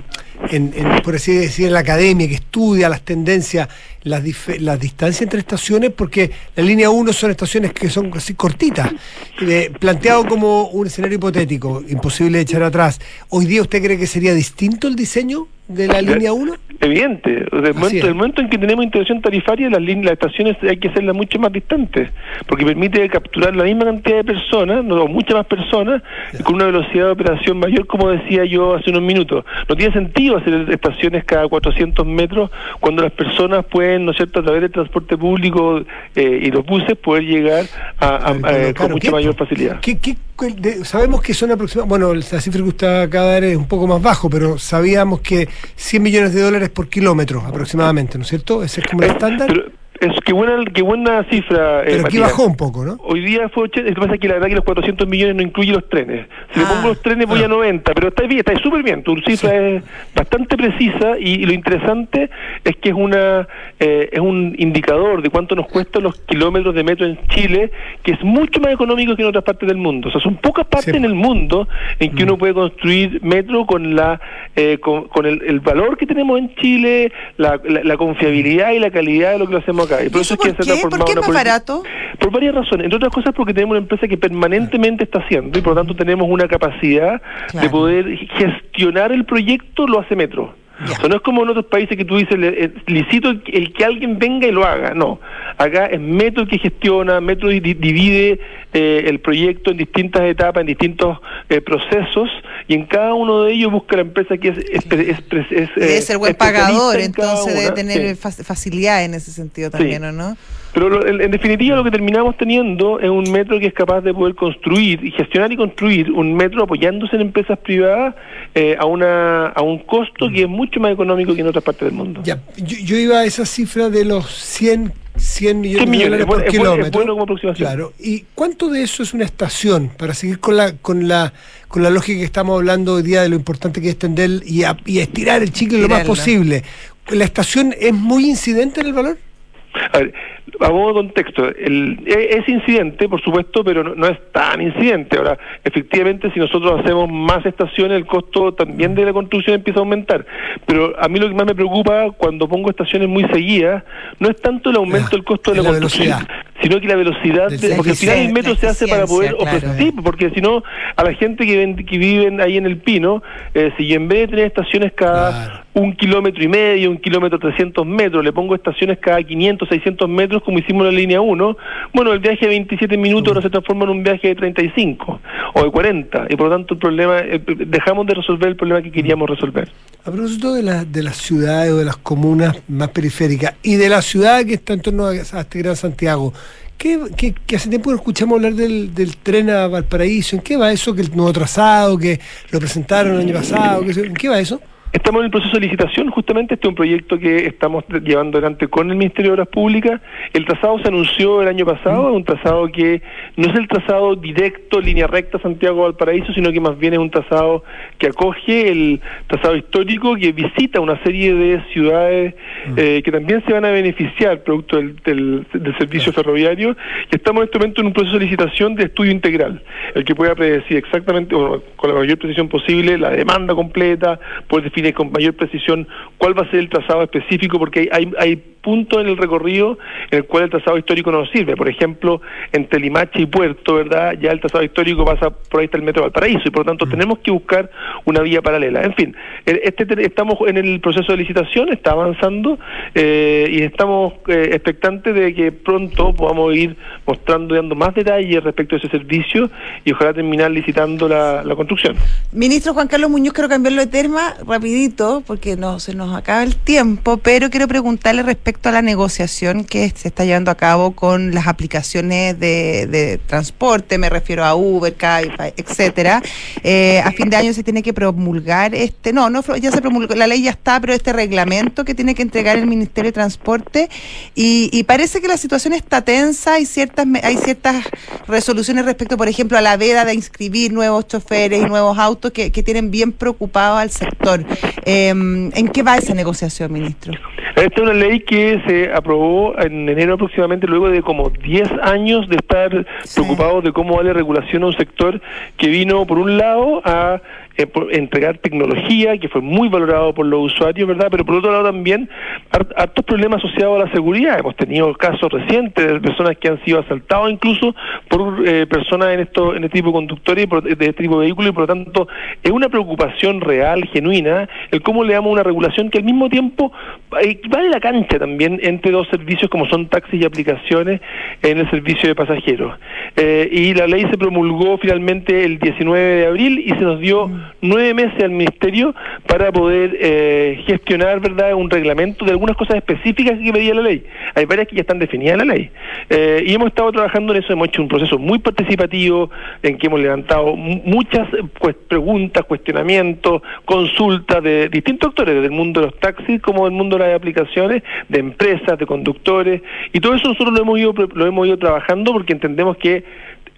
[SPEAKER 1] en, en, por así decir, en la academia que estudia las tendencias, las, las distancias entre estaciones, porque la línea 1 son estaciones que son así cortitas, Eh, planteado como un escenario hipotético, imposible de echar atrás. ¿Hoy día usted cree que sería distinto el diseño de la línea 1?
[SPEAKER 4] Evidente, o sea, el momento,
[SPEAKER 1] es.
[SPEAKER 4] el momento en que tenemos integración tarifaria, las, líneas- las estaciones hay que hacerlas mucho más distantes, porque permite capturar la misma cantidad de personas, no, muchas más personas, con una velocidad de operación mayor, como decía yo hace unos minutos. No tiene sentido hacer estaciones cada 400 metros cuando las personas pueden, ¿no es cierto?, a través del transporte público eh, y los buses, poder llegar a, a-
[SPEAKER 1] Claro,
[SPEAKER 4] a-
[SPEAKER 1] claro,
[SPEAKER 4] con mucha
[SPEAKER 1] ¿qué-
[SPEAKER 4] mayor facilidad.
[SPEAKER 1] ¿Qué, qué- sabemos que son aproximadamente, bueno, la cifra que usted acaba de dar es un poco más bajo, pero sabíamos que 100 millones de dólares por kilómetro aproximadamente, ¿no es cierto? Ese es como el estándar.
[SPEAKER 4] Pero, es que buena, qué buena cifra. eh,
[SPEAKER 1] Pero aquí
[SPEAKER 4] Matías.
[SPEAKER 1] bajó un poco, ¿no?
[SPEAKER 4] Hoy día fue 80, lo que pasa es que la verdad que los 400 millones no incluye los trenes. Si le
[SPEAKER 2] Ah.
[SPEAKER 4] pongo los trenes voy
[SPEAKER 1] Ah.
[SPEAKER 4] a 90, pero está bien, está súper bien. Tu cifra es bastante precisa y, y lo interesante es que es una eh, es un indicador de cuánto nos cuestan los kilómetros de metro en Chile, que es mucho más económico que en otras partes del mundo. O sea, son pocas partes
[SPEAKER 1] Sí.
[SPEAKER 4] en el mundo en que
[SPEAKER 1] Mm.
[SPEAKER 4] uno puede construir metro con la eh, con, con el, el valor que tenemos en Chile, la, la, la confiabilidad y la calidad de lo que lo hacemos acá. Y por
[SPEAKER 2] ¿Y
[SPEAKER 4] eso
[SPEAKER 2] eso
[SPEAKER 4] es que
[SPEAKER 2] por
[SPEAKER 4] se ha
[SPEAKER 2] qué? ¿Por qué es más barato?
[SPEAKER 4] por varias razones, entre otras cosas porque tenemos una empresa que permanentemente está haciendo y por lo tanto tenemos una capacidad
[SPEAKER 2] Claro.
[SPEAKER 4] de poder gestionar el proyecto, lo hace Metro.
[SPEAKER 2] Ya.
[SPEAKER 4] O sea, no es como en otros países que tú dices, le- eh, licito el, que alguien venga y lo haga. No, acá es Metro el que gestiona, Metro di- divide eh, el proyecto en distintas etapas, en distintos eh, procesos y en cada uno de ellos busca la empresa que es... es, es- es-
[SPEAKER 2] Debe
[SPEAKER 4] eh,
[SPEAKER 2] ser buen pagador,
[SPEAKER 4] en
[SPEAKER 2] entonces debe tener
[SPEAKER 4] Sí.
[SPEAKER 2] fac- facilidad en ese sentido también, ¿o no?
[SPEAKER 4] Pero lo- en, en definitiva lo que terminamos teniendo es un metro que es capaz de poder construir y gestionar y construir un metro apoyándose en empresas privadas eh, a, una, a un costo que es mucho más económico que en otras partes del mundo.
[SPEAKER 1] Ya, yo, yo iba a esa cifra de los 100, 100 millones,
[SPEAKER 4] 100 millones,
[SPEAKER 1] de dólares
[SPEAKER 4] es
[SPEAKER 1] por
[SPEAKER 4] bueno- es
[SPEAKER 1] kilómetro.
[SPEAKER 4] bueno como aproximación.
[SPEAKER 1] Claro. ¿Y cuánto de eso es una estación? Para seguir con la con la con la lógica que estamos hablando hoy día de lo importante que es extender y, a- y estirar el chicle lo más posible. ¿La estación es muy incidente en el valor?
[SPEAKER 4] A ver, a modo de contexto, el, e- es incidente, por supuesto, pero no, no es tan incidente. Ahora, efectivamente, si nosotros hacemos más estaciones, el costo también de la construcción empieza a aumentar. Pero a mí lo que más me preocupa cuando pongo estaciones muy seguidas no es tanto el aumento del costo de
[SPEAKER 1] es
[SPEAKER 4] la,
[SPEAKER 1] la
[SPEAKER 4] construcción,
[SPEAKER 1] velocidad.
[SPEAKER 4] sino que la velocidad, de- porque al final el metro se hace para poder
[SPEAKER 2] claro.
[SPEAKER 4] ofrecer, porque si no, a la gente que, ven- que viven ahí en el Pino, eh, si en vez de tener estaciones cada
[SPEAKER 1] Claro.
[SPEAKER 4] Un kilómetro y medio, un kilómetro 300 metros, le pongo estaciones cada 500, 600 metros, como hicimos en la línea 1, bueno, el viaje de 27 minutos ahora se transforma en un viaje de 35 o de 40, y por lo tanto el problema, eh, dejamos de resolver el problema que queríamos resolver.
[SPEAKER 1] A propósito de, la- de las ciudades o de las comunas más periféricas y de la ciudad que está en torno a, este gran Santiago, ¿qué, qué hace tiempo escuchamos hablar del, del tren a Valparaíso? ¿En qué va eso? ¿Que el nuevo trazado, que lo presentaron el año pasado? ¿Qué sé- ¿En qué va eso?
[SPEAKER 4] Estamos en el proceso de licitación, justamente. Este es un proyecto que estamos llevando adelante con el Ministerio de Obras Públicas. El trazado se anunció el año pasado, es un trazado que no es el trazado directo, línea recta Santiago-Valparaíso, sino que más bien es un trazado que acoge el trazado histórico, que visita una serie de ciudades eh, que también se van a beneficiar producto del, del- del servicio ferroviario. Y estamos en este momento en un proceso de licitación de estudio integral, el que pueda predecir exactamente, bueno, con la mayor precisión posible, la demanda completa, poder con mayor precisión cuál va a ser el trazado específico, porque hay, hay, hay puntos en el recorrido en el cual el trazado histórico no nos sirve. Por ejemplo, entre Limache y Puerto, ¿verdad? Ya el trazado histórico pasa por ahí está el metro Valparaíso y por lo tanto tenemos que buscar una vía paralela. En fin, este te- estamos en el proceso de licitación, está avanzando eh, y estamos eh, expectantes de que pronto podamos ir mostrando y dando más detalles respecto a ese servicio y ojalá terminar licitando la, la construcción.
[SPEAKER 2] Ministro Juan Carlos Muñoz, quiero cambiarlo de tema porque no se nos acaba el tiempo, pero quiero preguntarle respecto a la negociación que se está llevando a cabo con las aplicaciones de, de transporte, me refiero a Uber, Cabify, etcétera. Eh, a fin de año se tiene que promulgar este, no, no, ya se promulgó, la ley ya está, pero este reglamento que tiene que entregar el Ministerio de Transporte y, y parece que la situación está tensa, hay ciertas, hay ciertas resoluciones respecto, por ejemplo, a la veda de inscribir nuevos choferes y nuevos autos que, que tienen bien preocupado al sector. Eh, ¿En qué va esa negociación, ministro?
[SPEAKER 4] Esta es una ley que se aprobó en enero aproximadamente, luego de como 10 años de estar
[SPEAKER 2] Sí.
[SPEAKER 4] preocupados de cómo darle regulación a un sector que vino, por un lado, a eh, entregar tecnología, que fue muy valorado por los usuarios, ¿verdad? Pero por otro lado también, har- hartos problemas asociados a la seguridad. Hemos tenido casos recientes de personas que han sido asaltados incluso por eh, personas en, esto, en este tipo de conductores y por- de este tipo de vehículos, y por lo tanto es una preocupación real, genuina, el cómo le damos una regulación que al mismo tiempo eh, vale la cancha también entre dos servicios como son taxis y aplicaciones en el servicio de pasajeros. Eh, y la ley se promulgó finalmente el 19 de abril y se nos dio nueve meses al Ministerio para poder eh, gestionar verdad un reglamento de algunas cosas específicas que pedía la ley. Hay varias que ya están definidas en la ley. Eh, y hemos estado trabajando en eso, hemos hecho un proceso muy participativo en que hemos levantado mu- muchas pues, preguntas, cuestionamientos, consultas de distintos actores, desde el mundo de los taxis como del mundo de las aplicaciones, de empresas, de conductores, y todo eso nosotros lo hemos ido, lo hemos ido trabajando porque entendemos que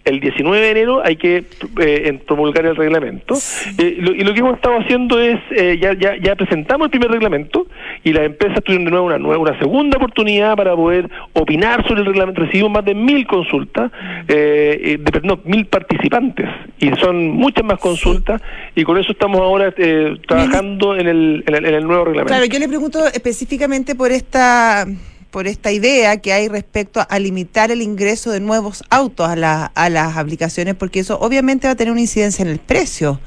[SPEAKER 4] el 19 de enero hay que eh, promulgar el reglamento. Eh, lo- y lo que hemos estado haciendo es, eh, ya, ya, ya presentamos el primer reglamento y las empresas tuvieron de nuevo una, nueva, una segunda oportunidad para poder opinar sobre el reglamento. Recibimos más de mil consultas, eh, eh, de, no, mil participantes y son muchas más consultas y con eso estamos ahora eh, trabajando en el, en, el, en el nuevo reglamento.
[SPEAKER 2] Claro, yo le pregunto específicamente por esta por esta idea que hay respecto a limitar el ingreso de nuevos autos a, la- a las aplicaciones, porque eso obviamente va a tener una incidencia en el precio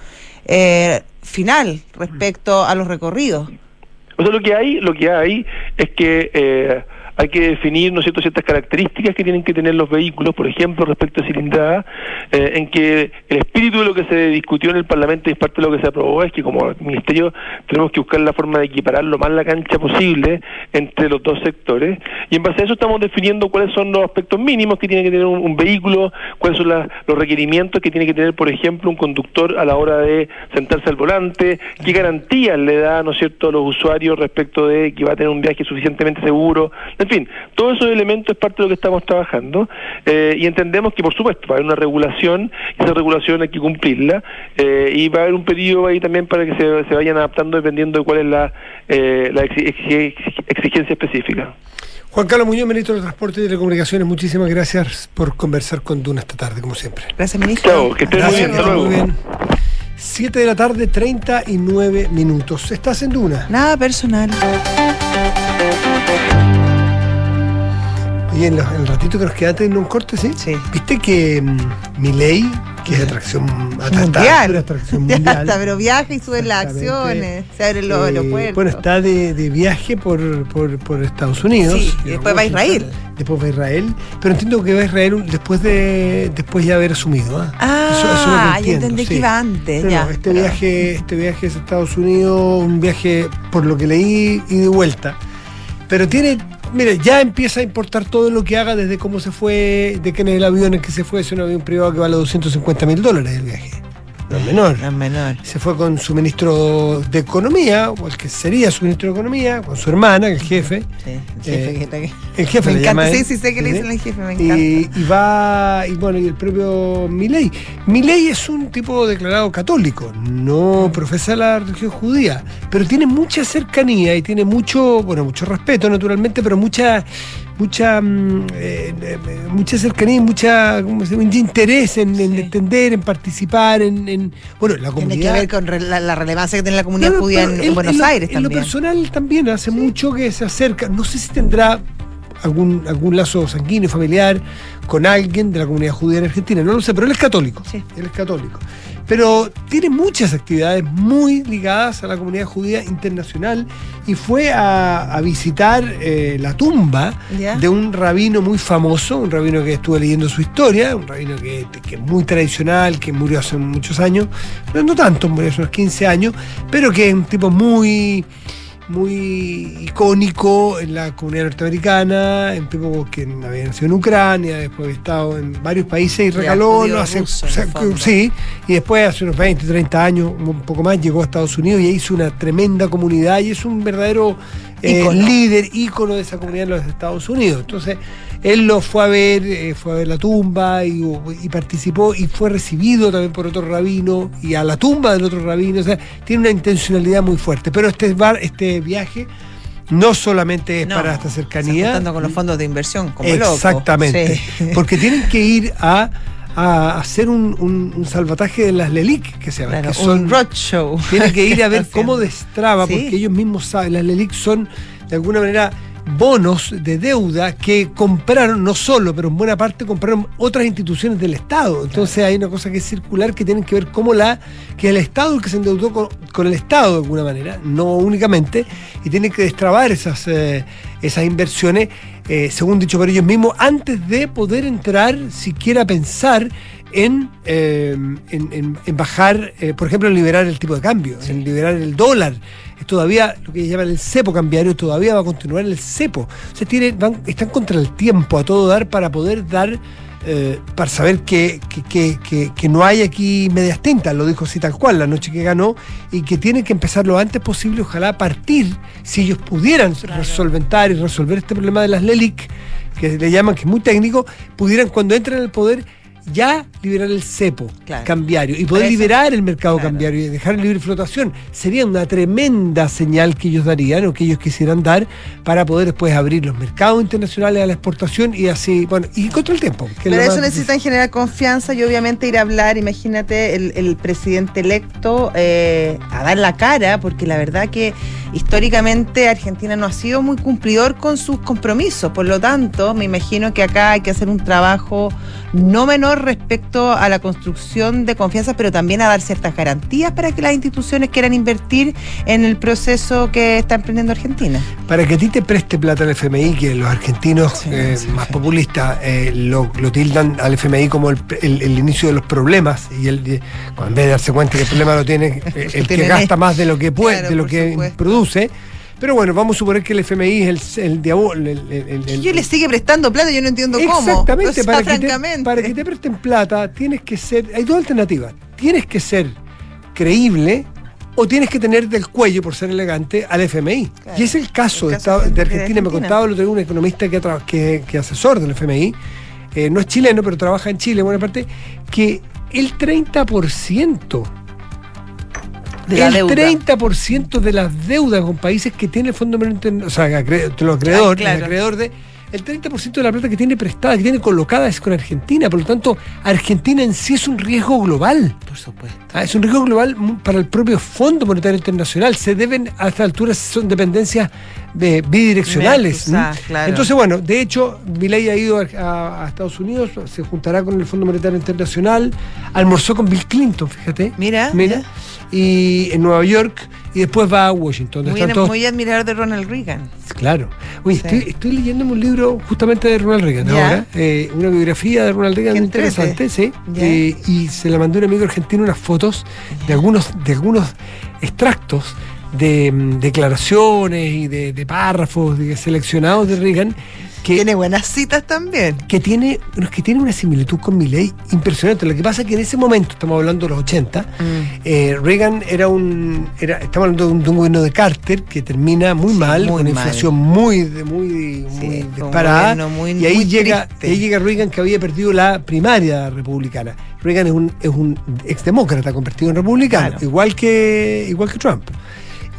[SPEAKER 2] eh, final respecto a los recorridos.
[SPEAKER 4] O lo que hay, lo que hay es que eh, hay que definir, ¿no es cierto?, ciertas características que tienen que tener los vehículos, por ejemplo, respecto a cilindrada, eh, en que el espíritu de lo que se discutió en el Parlamento y parte de lo que se aprobó es que como Ministerio tenemos que buscar la forma de equiparar lo más la cancha posible entre los dos sectores y en base a eso estamos definiendo cuáles son los aspectos mínimos que tiene que tener un, vehículo, cuáles son los requerimientos que tiene que tener, por ejemplo, un conductor a la hora de sentarse al volante, qué garantías le da, ¿no es cierto?, a los usuarios respecto de que va a tener un viaje suficientemente seguro, en fin, todos esos elementos es parte de lo que estamos trabajando eh, y entendemos que, por supuesto, va a haber una regulación, y esa regulación hay que cumplirla eh, y va a haber un periodo ahí también para que se, se vayan adaptando dependiendo de cuál es la, eh, la exigencia específica.
[SPEAKER 1] Juan Carlos Muñoz, ministro de Transporte y Telecomunicaciones, muchísimas gracias por conversar con Duna esta tarde, como siempre.
[SPEAKER 2] Gracias, ministro. Chao,
[SPEAKER 4] que estés muy bien. Hasta luego. Muy bien.
[SPEAKER 1] 7 de la tarde, 39 minutos. ¿Estás en Duna?
[SPEAKER 2] Nada personal.
[SPEAKER 1] Oye, en, el ratito que nos queda en un corte, ¿sí?
[SPEAKER 2] Sí.
[SPEAKER 1] ¿Viste que um, mi ley que es atracción
[SPEAKER 2] mundial.
[SPEAKER 1] atracción [laughs] mundial.
[SPEAKER 2] pero viaja y sube las acciones, se abren los eh, aeropuertos.
[SPEAKER 1] Bueno, está de, de viaje por, por, por, Estados Unidos.
[SPEAKER 2] Sí, y después va a Israel.
[SPEAKER 1] Después va a Israel, pero entiendo que va a Israel después de después ya haber asumido.
[SPEAKER 2] ¿eh? Ah, yo entendí que iba antes. ya,
[SPEAKER 1] este, viaje, este viaje es a Estados Unidos, un viaje, por lo que leí, y de vuelta. Pero tiene mire, ya empieza a importar todo lo que haga desde cómo se fue, de que en el avión en que se fue, es un avión privado que vale 250 mil dólares el viaje. No es menor.
[SPEAKER 2] No es menor.
[SPEAKER 1] Se fue con su ministro de Economía, o el que sería su ministro de Economía, con su hermana, el jefe.
[SPEAKER 2] Sí, el jefe eh, que está aquí.
[SPEAKER 1] El jefe
[SPEAKER 2] me
[SPEAKER 1] encanta,
[SPEAKER 2] sí, sí, sé que le dicen el jefe, me encanta.
[SPEAKER 1] Y, y, va, y bueno, y el propio Milei. Milei es un tipo declarado católico, no profesa la religión judía, pero tiene mucha cercanía y tiene mucho, bueno, mucho respeto naturalmente, pero mucha mucha mm, eh, eh, mucha cercanía mucha mucho interés en, entender, en participar, en, bueno, la comunidad.
[SPEAKER 2] Tiene que ver con la, relevancia que tiene la comunidad judía en, Buenos Aires
[SPEAKER 1] también. En lo personal también hace mucho que se acerca. No sé si tendrá algún, algún lazo sanguíneo, familiar, con alguien de la comunidad judía en Argentina. No lo sé, pero él es católico.
[SPEAKER 2] Sí.
[SPEAKER 1] Él es católico pero tiene muchas actividades muy ligadas a la comunidad judía internacional y fue a, visitar eh, la tumba de un rabino muy famoso, un rabino que estuve leyendo su historia, un rabino que, que es muy tradicional, que murió hace muchos años, no tanto, murió hace unos 15 años, pero que es un tipo muy muy icónico en la comunidad norteamericana, en tipo que había nacido en Ucrania, después había estado en varios países y regaló, hace, sí, y después hace unos 20, 30 años, un poco más, llegó a Estados Unidos y hizo una tremenda comunidad y es un verdadero eh, líder, ícono de esa comunidad en los Estados Unidos. Entonces, él lo fue a ver, eh, fue a ver la tumba y, participó y fue recibido también por otro rabino y a la tumba del otro rabino. O sea, tiene una intencionalidad muy fuerte. Pero este, bar, este viaje no solamente es para esta cercanía.
[SPEAKER 2] Contando con los fondos de inversión, como
[SPEAKER 1] Exactamente. [laughs] Porque tienen que ir a hacer un, salvataje de las LELIC, que se llama. que son,
[SPEAKER 2] un roadshow.
[SPEAKER 1] Tienen que ir a [laughs] ver cómo destraba, porque ellos mismos saben, las LELIC son de alguna manera bonos de deuda que compraron, no solo, pero en buena parte compraron otras instituciones del Estado. Entonces hay una cosa que es circular que tiene que ver cómo la, que el Estado el que se endeudó con, el Estado de alguna manera, no únicamente, y tiene que destrabar esas, eh, esas inversiones, eh, según dicho por ellos mismos, antes de poder entrar, siquiera pensar en, eh, en, bajar, por ejemplo, en liberar el tipo de cambio, en liberar el dólar todavía lo que llaman el cepo cambiario, todavía va a continuar el cepo. O sea, tienen, van, están contra el tiempo a todo dar para poder dar, eh, para saber que, que, no hay aquí medias tintas, lo dijo así tal cual la noche que ganó, y que tienen que empezar lo antes posible, ojalá a partir, si ellos pudieran resolventar y resolver este problema de las LELIC, que le llaman que es muy técnico, pudieran cuando entren al poder ya liberar el cepo cambiario y poder liberar el mercado cambiario y dejar libre flotación. Sería una tremenda señal que ellos darían o que ellos quisieran dar para poder después abrir los mercados internacionales a la exportación y así, bueno, y contra el tiempo.
[SPEAKER 2] Pero eso necesitan generar confianza y obviamente ir a hablar, imagínate el, presidente electo eh, a dar la cara, porque la verdad que históricamente Argentina no ha sido muy cumplidor con sus compromisos, por lo tanto me imagino que acá hay que hacer un trabajo no menor respecto a la construcción de confianza, pero también a dar ciertas garantías para que las instituciones quieran invertir en el proceso que está emprendiendo Argentina.
[SPEAKER 1] Para que a ti te preste plata al FMI, que los argentinos
[SPEAKER 2] Sí,
[SPEAKER 1] eh,
[SPEAKER 2] sí,
[SPEAKER 1] más
[SPEAKER 2] sí.
[SPEAKER 1] populistas eh, lo, lo tildan al FMI como el, el- el inicio de los problemas, y cuando en vez de darse cuenta que el problema lo tiene [laughs] eh, el que gasta más de lo que puede,
[SPEAKER 2] Claro,
[SPEAKER 1] de lo que
[SPEAKER 2] supuesto.
[SPEAKER 1] produce. Pero bueno, vamos a suponer que el FMI es el, el diablo. el- el- el- el-
[SPEAKER 2] Yo le sigue prestando plata, yo no entiendo cómo.
[SPEAKER 1] Exactamente,
[SPEAKER 2] O sea,
[SPEAKER 1] para, que te, para que te presten plata, tienes que ser. Hay dos alternativas. Tienes que ser creíble o tienes que tener del cuello, por ser elegante, al FMI.
[SPEAKER 2] Claro.
[SPEAKER 1] Y es el caso,
[SPEAKER 2] El
[SPEAKER 1] de,
[SPEAKER 2] caso
[SPEAKER 1] esta- de
[SPEAKER 2] de
[SPEAKER 1] Argentina. Me contaba el otro día un economista que, que, que asesor del FMI, eh, no es chileno, pero trabaja en Chile, en buena parte, que el 30%.
[SPEAKER 2] De la
[SPEAKER 1] el
[SPEAKER 2] deuda.
[SPEAKER 1] 30% de las deudas con países que tiene el Fondo Monetario o sea, los acreedores,
[SPEAKER 2] claro.
[SPEAKER 1] acreedor de el 30% de la plata que tiene prestada, que tiene colocada es con Argentina. Por lo tanto, Argentina en sí es un riesgo global.
[SPEAKER 2] Por supuesto.
[SPEAKER 1] Ah, Es un riesgo global para el propio Fondo Monetario Internacional. Se deben, a esta altura, son dependencias bidireccionales.
[SPEAKER 2] Claro.
[SPEAKER 1] Entonces, bueno, de hecho, Milei ha ido a, a- a Estados Unidos, se juntará con el Fondo Monetario Internacional, almorzó con Bill Clinton, fíjate.
[SPEAKER 2] Mira,
[SPEAKER 1] Mira.
[SPEAKER 2] mira.
[SPEAKER 1] Y en Nueva York, y después va a Washington.
[SPEAKER 2] Muy,
[SPEAKER 1] todos-
[SPEAKER 2] muy admirador de Ronald Reagan.
[SPEAKER 1] Claro. Oye,
[SPEAKER 2] Sí.
[SPEAKER 1] estoy, estoy leyéndome un libro justamente de Ronald Reagan
[SPEAKER 2] Ya.
[SPEAKER 1] ahora, eh, una biografía de Ronald Reagan muy interesante, sí. Eh, y se la mandó un amigo argentino unas fotos de algunos, de algunos extractos de mm, declaraciones y de, de párrafos de- seleccionados de Reagan que
[SPEAKER 2] Tiene buenas citas también.
[SPEAKER 1] que tiene, que tiene una similitud con Milley impresionante. Lo que pasa es que en ese momento, estamos hablando de los 80, eh, Reagan era un, era, estamos hablando de un, de un gobierno de Carter que termina muy
[SPEAKER 2] Sí,
[SPEAKER 1] mal, con una inflación muy, de- muy,
[SPEAKER 2] Sí,
[SPEAKER 1] muy disparada.
[SPEAKER 2] muy-
[SPEAKER 1] y ahí
[SPEAKER 2] muy
[SPEAKER 1] llega, ahí llega Reagan que había perdido la primaria republicana. Reagan es un, es un exdemócrata convertido en republicano,
[SPEAKER 2] Claro.
[SPEAKER 1] igual que, igual que Trump.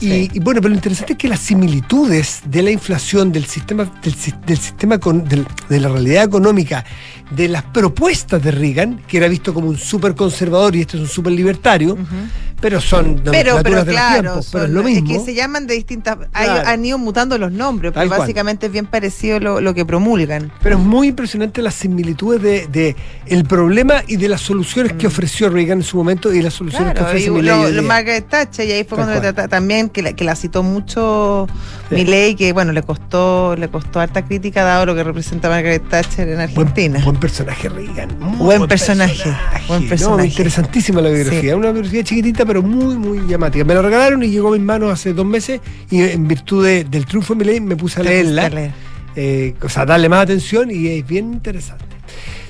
[SPEAKER 1] Y,
[SPEAKER 2] Sí.
[SPEAKER 1] y bueno, pero lo interesante es que las similitudes de la inflación, del sistema, del, del sistema con- del- de la realidad económica, de las propuestas de Reagan, que era visto como un súper conservador y este es un súper libertario, pero son
[SPEAKER 2] Pero, pero
[SPEAKER 1] de los
[SPEAKER 2] claro,
[SPEAKER 1] tiempos, pero es lo mismo.
[SPEAKER 2] que se llaman de distintas. hay- han ido mutando los nombres, pero
[SPEAKER 1] cual.
[SPEAKER 2] básicamente es bien parecido lo, lo que promulgan.
[SPEAKER 1] Pero es muy impresionante las similitudes de, de el problema y de las soluciones que ofreció Reagan en su momento y las soluciones
[SPEAKER 2] Mm. Claro,
[SPEAKER 1] que ofrece Milley
[SPEAKER 2] lo, lo. Margaret Thatcher, y ahí fue
[SPEAKER 1] Tal
[SPEAKER 2] cuando le también que la, que la citó mucho
[SPEAKER 1] Sí.
[SPEAKER 2] Milley, que bueno, le costó, le costó harta crítica dado lo que representa Margaret Thatcher en
[SPEAKER 1] Buen,
[SPEAKER 2] Argentina.
[SPEAKER 1] Buen personaje Reagan. muy
[SPEAKER 2] Buen personaje, buen
[SPEAKER 1] No,
[SPEAKER 2] personaje.
[SPEAKER 1] interesantísima la biografía.
[SPEAKER 2] Sí.
[SPEAKER 1] Una biografía chiquitita, pero muy, muy llamativa. Me la regalaron y llegó a mis manos hace dos meses. Y en virtud de- del triunfo de Milei me puse a leerla.
[SPEAKER 2] leer.
[SPEAKER 1] Eh, o sea, darle más atención y es bien interesante.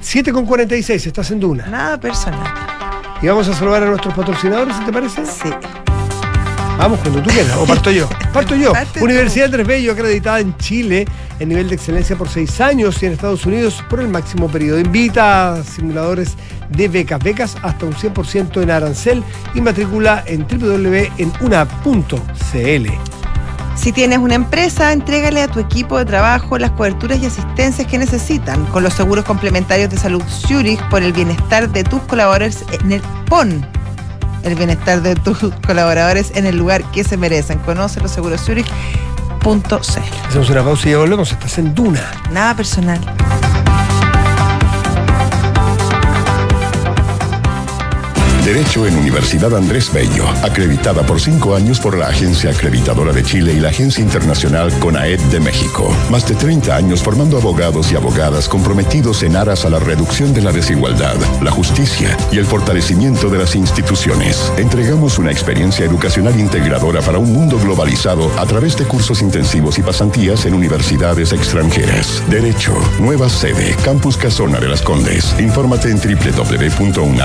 [SPEAKER 1] 7 con 46, estás en Duna.
[SPEAKER 2] Nada personal.
[SPEAKER 1] Y vamos a saludar a nuestros patrocinadores, si te parece.
[SPEAKER 2] Sí.
[SPEAKER 1] Vamos cuando tú quieras, o parto yo. [laughs] Parto yo. Universidad Andrés Bello, acreditada en Chile en nivel de excelencia por seis años y en Estados Unidos por el máximo periodo. Invita a simuladores de becas, becas hasta un 100% en arancel y matrícula en www.enuna.cl.
[SPEAKER 2] Si tienes una empresa, entrégale a tu equipo de trabajo las coberturas y asistencias que necesitan con los seguros complementarios de salud Zurich por el bienestar de tus colaboradores en el PON. El bienestar de tus colaboradores en el lugar que se merecen. Conoce los seguros.
[SPEAKER 1] Hacemos una pausa y ya volvemos. Estás en Duna.
[SPEAKER 2] Nada personal.
[SPEAKER 5] Derecho en Universidad Andrés Bello, acreditada por cinco años por la Agencia Acreditadora de Chile y la Agencia Internacional CONAED de México. Más de 30 años formando abogados y abogadas comprometidos en aras a la reducción de la desigualdad, la justicia y el fortalecimiento de las instituciones. Entregamos una experiencia educacional integradora para un mundo globalizado a través de cursos intensivos y pasantías en universidades extranjeras. Derecho, nueva sede, Campus Casona de las Condes. Infórmate en www.unab.cl.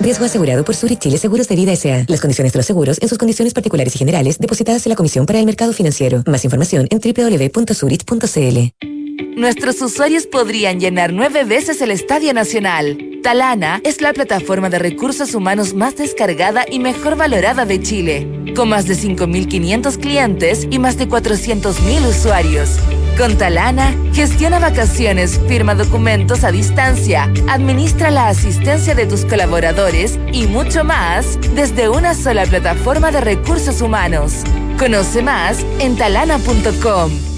[SPEAKER 6] Riesgo asegurado por Zurich Chile Seguros de Vida S.A. Las condiciones de los seguros en sus condiciones particulares y generales depositadas en la Comisión para el Mercado Financiero. Más información en www.zurich.cl.
[SPEAKER 7] Nuestros usuarios podrían llenar nueve veces el Estadio Nacional. Talana es la plataforma de recursos humanos más descargada y mejor valorada de Chile, con más de 5.500 clientes y más de 400.000 usuarios. Con Talana, gestiona vacaciones, firma documentos a distancia, administra la asistencia de tus colaboradores y mucho más desde una sola plataforma de recursos humanos. Conoce más en talana.com.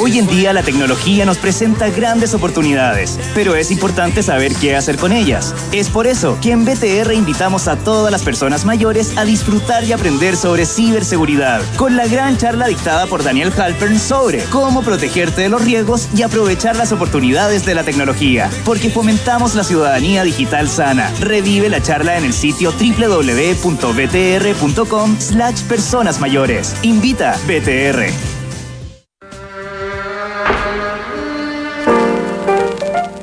[SPEAKER 8] Hoy en día la tecnología nos presenta grandes oportunidades, pero es importante saber qué hacer con ellas. Es por eso que en BTR invitamos a todas las personas mayores a disfrutar y aprender sobre ciberseguridad, con la gran charla dictada por Daniel Halpern sobre cómo protegerte de los riesgos y aprovechar las oportunidades de la tecnología, porque fomentamos la ciudadanía digital sana. Revive la charla en el sitio www.btr.com slash personas mayores. Invita BTR.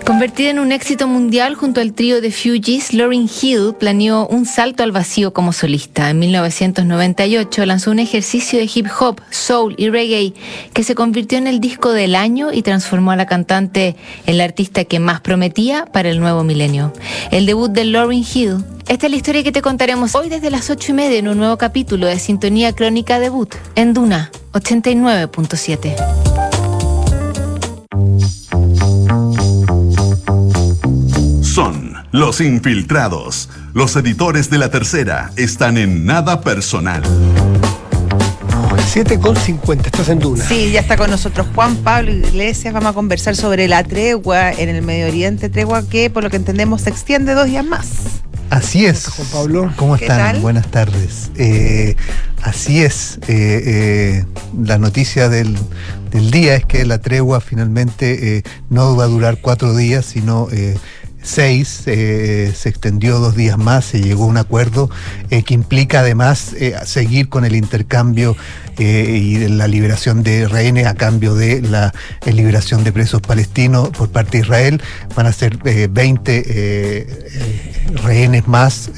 [SPEAKER 9] Convertida en un éxito mundial junto al trío de Fugees, Lauryn Hill planeó un salto al vacío como solista. En 1998 lanzó un ejercicio de hip hop, soul y reggae que se convirtió en el disco del año y transformó a la cantante en la artista que más prometía para el nuevo milenio. El debut de Lauryn Hill. Esta es la historia que te contaremos hoy desde las ocho y media en un nuevo capítulo de Sintonía Crónica Debut en Duna 89.7.
[SPEAKER 10] los infiltrados. Los editores de la tercera están en nada personal.
[SPEAKER 1] 7 con 50, estás en Duna.
[SPEAKER 2] Sí, ya está con nosotros Juan Pablo Iglesias. Vamos a conversar sobre la tregua en el Medio Oriente, tregua que por lo que entendemos se extiende dos días más.
[SPEAKER 11] Así es.
[SPEAKER 1] Juan Pablo.
[SPEAKER 11] ¿Cómo
[SPEAKER 2] ¿Qué
[SPEAKER 11] están?
[SPEAKER 2] tal?
[SPEAKER 11] Buenas tardes. Eh, así es. eh, eh, la noticia del, del día es que la tregua finalmente eh, no va a durar cuatro días, sino eh, seis. eh, se extendió dos días más, se llegó a un acuerdo eh, que implica además eh, seguir con el intercambio eh, y la liberación de rehenes a cambio de la liberación de presos palestinos por parte de Israel. Van a ser eh, 20 eh, eh, rehenes más.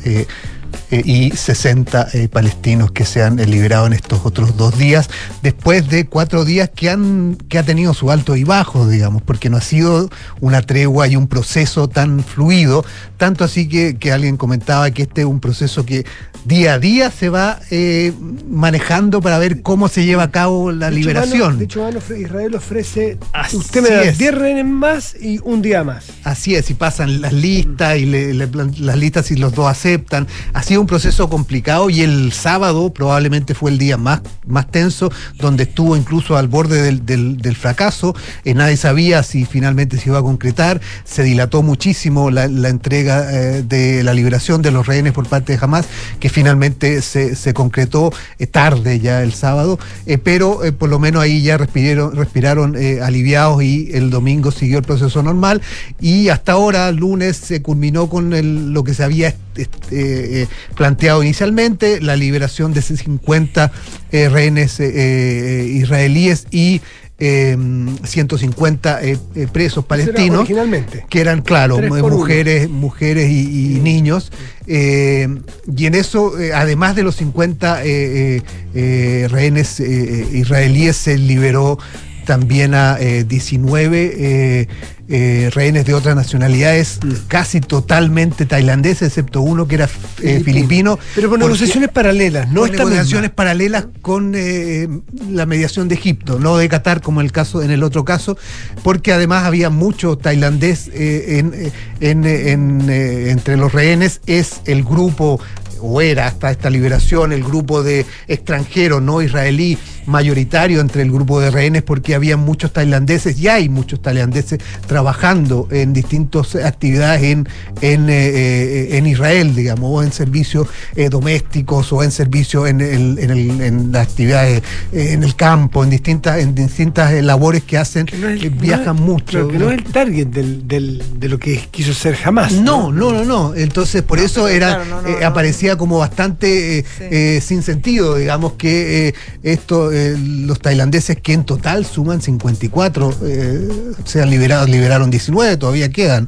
[SPEAKER 11] Eh, y 60 eh, palestinos que se han eh, liberado en estos otros dos días, después de cuatro días que han que ha tenido su alto y bajo, digamos, porque no ha sido una tregua y un proceso tan fluido, tanto así que, que alguien comentaba que este es un proceso que día a día se va eh, manejando para ver cómo se lleva a cabo la
[SPEAKER 1] De
[SPEAKER 11] liberación.
[SPEAKER 1] De hecho, Israel ofrece.
[SPEAKER 11] Así
[SPEAKER 1] usted me da
[SPEAKER 11] es.
[SPEAKER 1] 10 rehenes más y un día más.
[SPEAKER 11] Así es, y pasan las listas y le- le las listas y los dos aceptan. Ha sido un proceso complicado y el sábado probablemente fue el día más, más tenso, donde estuvo incluso al borde del, del- fracaso. Eh, nadie sabía si finalmente se iba a concretar. Se dilató muchísimo la, entrega eh, de la liberación de los rehenes por parte de Hamas, que finalmente se, se concretó eh, tarde ya el sábado, pero por lo menos ahí ya respiraron, respiraron aliviados y el domingo siguió el proceso normal y hasta ahora, lunes, se culminó con lo que se había planteado inicialmente, la liberación de 50 eh, rehenes eh, eh, israelíes y eh, 150 eh, eh, presos palestinos
[SPEAKER 1] originalmente.
[SPEAKER 11] que eran, claro,
[SPEAKER 1] uno.
[SPEAKER 11] mujeres, mujeres y, niños. Eh, y en eso, eh, además de los 50 eh, eh, eh, rehenes eh, israelíes, se liberó también a eh, 19 eh, eh, rehenes de otras nacionalidades,
[SPEAKER 1] Mm.
[SPEAKER 11] casi totalmente tailandeses, excepto uno que era eh, filipino.
[SPEAKER 1] Pero
[SPEAKER 11] porque-
[SPEAKER 1] negociaciones paralelas, no
[SPEAKER 11] con negociaciones
[SPEAKER 1] misma.
[SPEAKER 11] paralelas con eh, la mediación de Egipto, no de Qatar como el caso en el otro caso, porque además había mucho tailandés eh, en, eh, en, eh, en, eh, entre los rehenes, es el grupo o era hasta esta liberación el grupo de extranjeros no israelí mayoritario entre el grupo de rehenes porque había muchos tailandeses y hay muchos tailandeses trabajando en distintas actividades en, en, eh, eh, en Israel, digamos, o en servicios eh, domésticos o en servicios en, el- en, el- en las actividades eh, en el campo, en distintas, en distintas labores que hacen,
[SPEAKER 1] Que no es-
[SPEAKER 11] que
[SPEAKER 1] no
[SPEAKER 11] viajan
[SPEAKER 1] es-
[SPEAKER 11] mucho.
[SPEAKER 1] Pero que no es el target del, del- de lo que quiso ser jamás.
[SPEAKER 11] No, no, no, no. Entonces, por eso era
[SPEAKER 2] claro, no, no,
[SPEAKER 11] eh,
[SPEAKER 2] no.
[SPEAKER 11] aparecía como bastante eh,
[SPEAKER 2] Sí.
[SPEAKER 11] eh, sin sentido, digamos que eh, esto, eh, los tailandeses que en total suman 54, eh, se han liberado, liberaron 19, todavía quedan.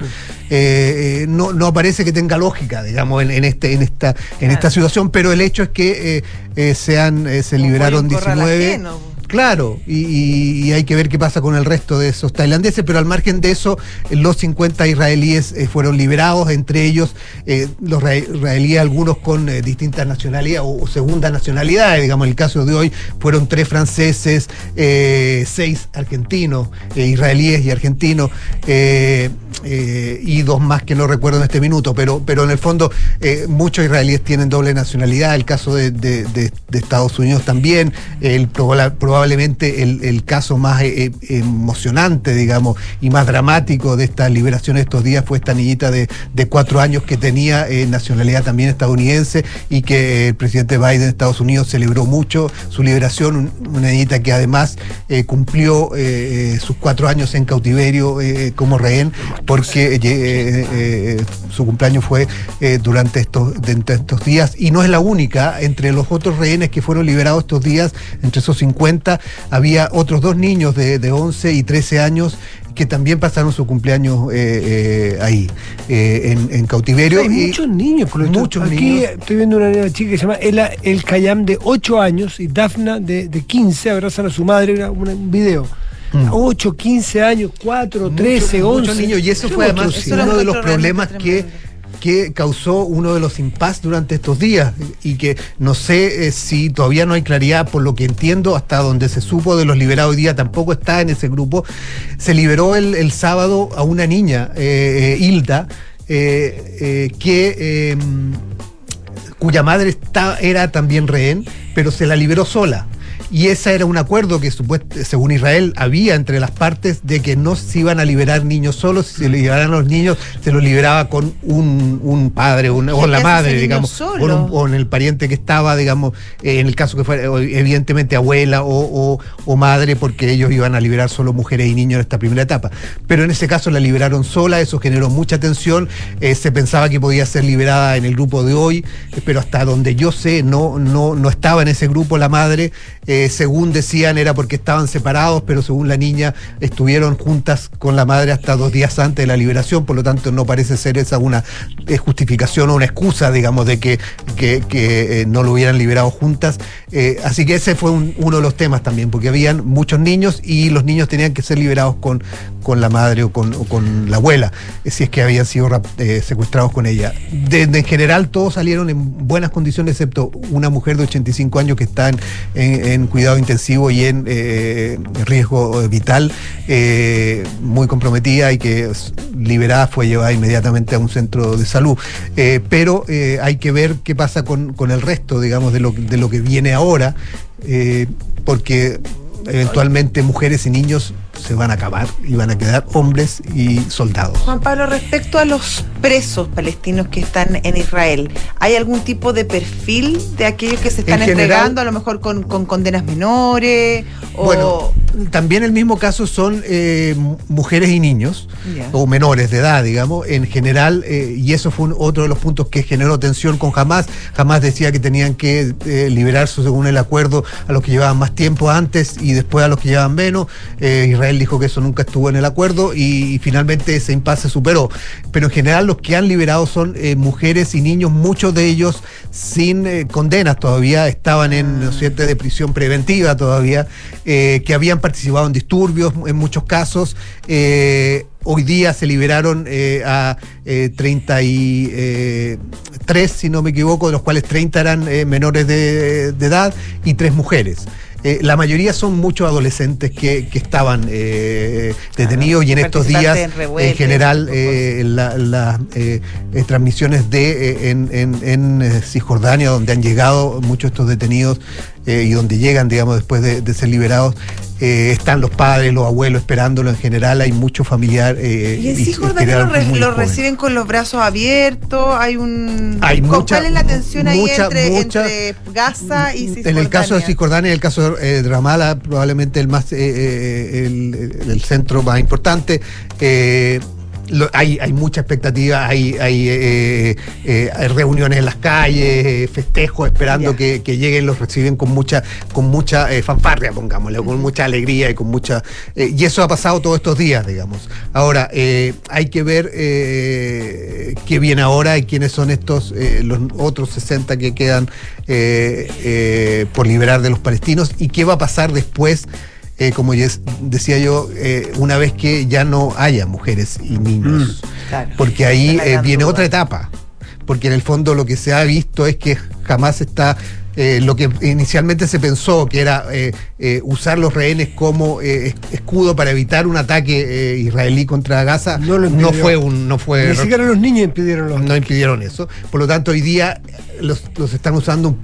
[SPEAKER 11] Eh, eh, no, no parece que tenga lógica, digamos, en, en este, en esta, en esta situación, pero el hecho es que eh, se han, se liberaron
[SPEAKER 2] pollo en corral
[SPEAKER 11] 19. Claro, y, hay que ver qué pasa con el resto de esos tailandeses, pero al margen de eso, los 50 israelíes eh, fueron liberados, entre ellos eh, los ra- israelíes, algunos con eh, distintas nacionalidades o, o segundas nacionalidades, digamos, en el caso de hoy fueron tres franceses, seis argentinos, israelíes y argentinos, y dos más que no recuerdo en este minuto, pero, pero en el fondo muchos israelíes tienen doble nacionalidad, el caso de, de- Estados Unidos también, el, proba- probablemente el, caso más eh, eh, emocionante, digamos, y más dramático de esta liberación estos días fue esta niñita de, de cuatro años que tenía eh, nacionalidad también estadounidense y que el presidente Biden de Estados Unidos celebró mucho su liberación, un- una niñita que además cumplió sus cuatro años en cautiverio como rehén, porque su cumpleaños fue durante estos, de- entre estos días. Y no es la única, entre los otros rehenes que fueron liberados estos días, entre esos 50, había otros dos niños de, de 11 y 13 años que también pasaron su cumpleaños eh, eh, ahí, eh, en, en cautiverio.
[SPEAKER 1] Hay
[SPEAKER 11] y
[SPEAKER 1] muchos niños, por lo tanto,
[SPEAKER 11] muchos
[SPEAKER 1] Aquí
[SPEAKER 11] niños.
[SPEAKER 1] estoy viendo una niña chica que se llama Ela El Cayam de 8 años y Dafna de, de 15 abrazan a su madre, una- una- un video. 8, 15 años, 4, 13, 11.
[SPEAKER 11] muchos niños, y eso fue además uno de los problemas que que causó uno de los impas durante estos días y que no sé eh, si todavía no hay claridad por lo que entiendo hasta donde se supo de los liberados hoy día tampoco está en ese grupo se liberó el, el sábado a una niña eh, eh, Hilda que eh, cuya madre está, era también rehén, pero se la liberó sola. Y ese era un acuerdo que según Israel había entre las partes de que no se iban a liberar niños solos, si se liberaran a los niños, se los liberaba con un, un padre un- o
[SPEAKER 2] ¿Qué
[SPEAKER 11] la madre, digamos, o, un- o en el pariente que estaba, digamos, eh, en el caso que fuera, evidentemente abuela o, o- o madre, porque ellos iban a liberar solo mujeres y niños en esta primera etapa. Pero en ese caso la liberaron sola, eso generó mucha tensión, eh, se pensaba que podía ser liberada en el grupo de hoy, eh, pero hasta donde yo sé, no, no, no estaba en ese grupo la madre, eh, según decían era porque estaban separados, pero según la niña estuvieron juntas con la madre hasta dos días antes de la liberación, por lo tanto no parece ser esa una eh, justificación o una excusa, digamos, de que, que- eh, no lo hubieran liberado juntas. Eh, así que ese fue un- uno de los temas también, porque habían muchos niños y los niños tenían que ser liberados con, con la madre o con, con la abuela, eh, si es que habían sido eh, secuestrados con ella. De, en general todos salieron en buenas condiciones, excepto una mujer de 85 años que está en cuidado intensivo y en eh, riesgo eh, vital, eh, muy comprometida y que liberada fue llevada inmediatamente a un centro de salud. Eh, pero eh, hay que ver qué pasa con, con el resto, digamos, de lo, de lo que viene ahora, eh, porque eventualmente mujeres y niños se van a acabar y van a quedar hombres y soldados.
[SPEAKER 2] Juan Pablo, respecto a los presos palestinos que están en Israel, ¿hay algún tipo de perfil de aquellos que se están
[SPEAKER 11] En general-
[SPEAKER 2] entregando, a lo mejor con, con condenas menores? O...
[SPEAKER 11] Bueno, también el mismo caso son eh, mu- mujeres y niños, o menores de edad, digamos, en general, eh, y eso fue un- otro de los puntos que generó tensión con Hamas. Hamas decía que tenían que eh, liberarse según el acuerdo a los que llevaban más tiempo antes y después a los que llevaban menos. Eh, Israel dijo que eso nunca estuvo en el acuerdo y, finalmente ese impasse se superó. Pero en general los que han liberado son eh, mujeres y niños, muchos de ellos sin eh, condenas todavía, estaban en de prisión preventiva todavía, eh, que habían participado en disturbios en muchos casos. Hoy día se liberaron eh, a eh, 33, si no me equivoco, de los cuales 30 eran menores de, de edad y tres mujeres. Eh, la mayoría son muchos adolescentes que, que estaban eh, detenidos y en estos días,
[SPEAKER 2] en
[SPEAKER 11] general, eh, la- las transmisiones de en, en- en, Cisjordania, donde han llegado muchos de estos detenidos eh, y donde llegan, digamos, después de, de ser liberados, eh, están los padres, los abuelos esperándolo en general, hay mucho familiar. eh,
[SPEAKER 2] ¿Y en
[SPEAKER 11] y-
[SPEAKER 2] Cisjordania lo, re- reciben con los brazos abiertos? ¿Hay un...
[SPEAKER 11] Hay
[SPEAKER 2] ¿Cuál
[SPEAKER 11] mucha-
[SPEAKER 2] es la tensión ahí entre,
[SPEAKER 11] mucha-
[SPEAKER 2] entre Gaza y Cisjordania?
[SPEAKER 11] En el caso de Cisjordania y el caso de Ramallah, probablemente el más eh, eh, el, el centro más importante. Eh, lo- hay, hay mucha expectativa, hay, hay, eh, eh, hay reuniones en las calles, eh, festejos, esperando que, que lleguen, los reciben con mucha, con mucha eh, fanfarria, pongámosle, con mucha alegría y con mucha. eh, y eso ha pasado todos estos días, digamos. Ahora, eh, hay que ver eh, qué viene ahora y quiénes son estos, eh, los otros 60 que quedan eh, eh, por liberar de los palestinos y qué va a pasar después eh, como decía yo, eh, una vez que ya no haya mujeres y niños. Porque ahí eh, viene
[SPEAKER 2] duda.
[SPEAKER 11] otra etapa. Porque en el fondo lo que se ha visto es que jamás está. eh, lo que inicialmente se pensó que era eh, eh, usar los rehenes como eh, es- escudo para evitar un ataque eh, israelí contra Gaza no, fue un no fue
[SPEAKER 1] Ni siquiera los niños impidieron los
[SPEAKER 11] no impidieron eso. Por lo tanto, hoy día los, los están usando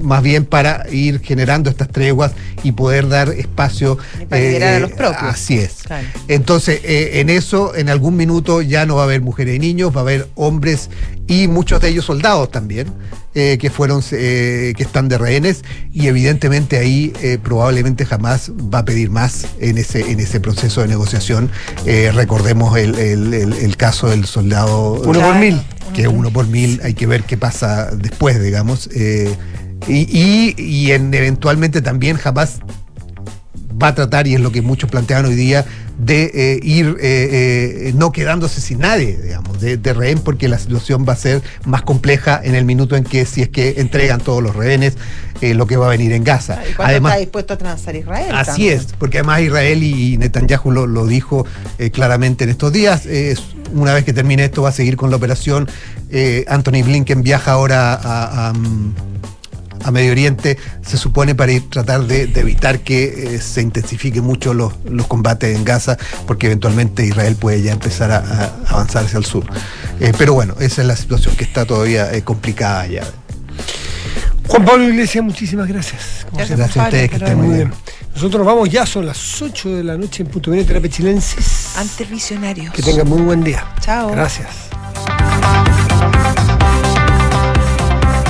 [SPEAKER 11] más bien para ir generando estas treguas y poder dar espacio.
[SPEAKER 2] para liberar a los propios.
[SPEAKER 11] Así es.
[SPEAKER 2] Claro.
[SPEAKER 11] Entonces, eh, en eso, en algún minuto ya no va a haber mujeres y niños, va a haber hombres y muchos de ellos soldados también, eh, que fueron, eh, que están de rehenes, y evidentemente ahí eh, probablemente jamás va a pedir más en ese, en ese proceso de negociación. Eh, recordemos el, el- el- el caso del soldado.
[SPEAKER 1] Uno por mil.
[SPEAKER 11] Que uno por mil, hay que ver qué pasa después, digamos. eh, y, y- y en, eventualmente también jamás va a tratar, y es lo que muchos plantean hoy día, de eh, ir eh, eh, no quedándose sin nadie, digamos, de, de rehén, porque la situación va a ser más compleja en el minuto en que, si es que entregan todos los rehenes, eh, lo que va a venir en Gaza.
[SPEAKER 2] ¿Y
[SPEAKER 11] Además,
[SPEAKER 2] está dispuesto a transar Israel?
[SPEAKER 11] Así
[SPEAKER 2] también?
[SPEAKER 11] es, porque además Israel y Netanyahu lo, lo dijo claramente en estos días. es- una vez que termine esto va a seguir con la operación. Anthony Blinken viaja ahora a, a, a Medio Oriente, se supone para ir tratar de, de evitar que eh, se intensifiquen mucho los, los combates en Gaza, porque eventualmente Israel puede ya empezar a, a avanzar hacia el sur. Eh, pero bueno, esa es la situación que está todavía eh, complicada ya.
[SPEAKER 1] Juan Pablo Iglesias, muchísimas gracias. Como
[SPEAKER 11] Gracias, a ustedes, que estén muy bien.
[SPEAKER 1] Nosotros vamos ya, son las 8 de la noche en Punto Viene Terapia Chilensis.
[SPEAKER 2] Ante visionarios.
[SPEAKER 1] Que tengan muy buen día.
[SPEAKER 2] Chao.
[SPEAKER 1] Gracias.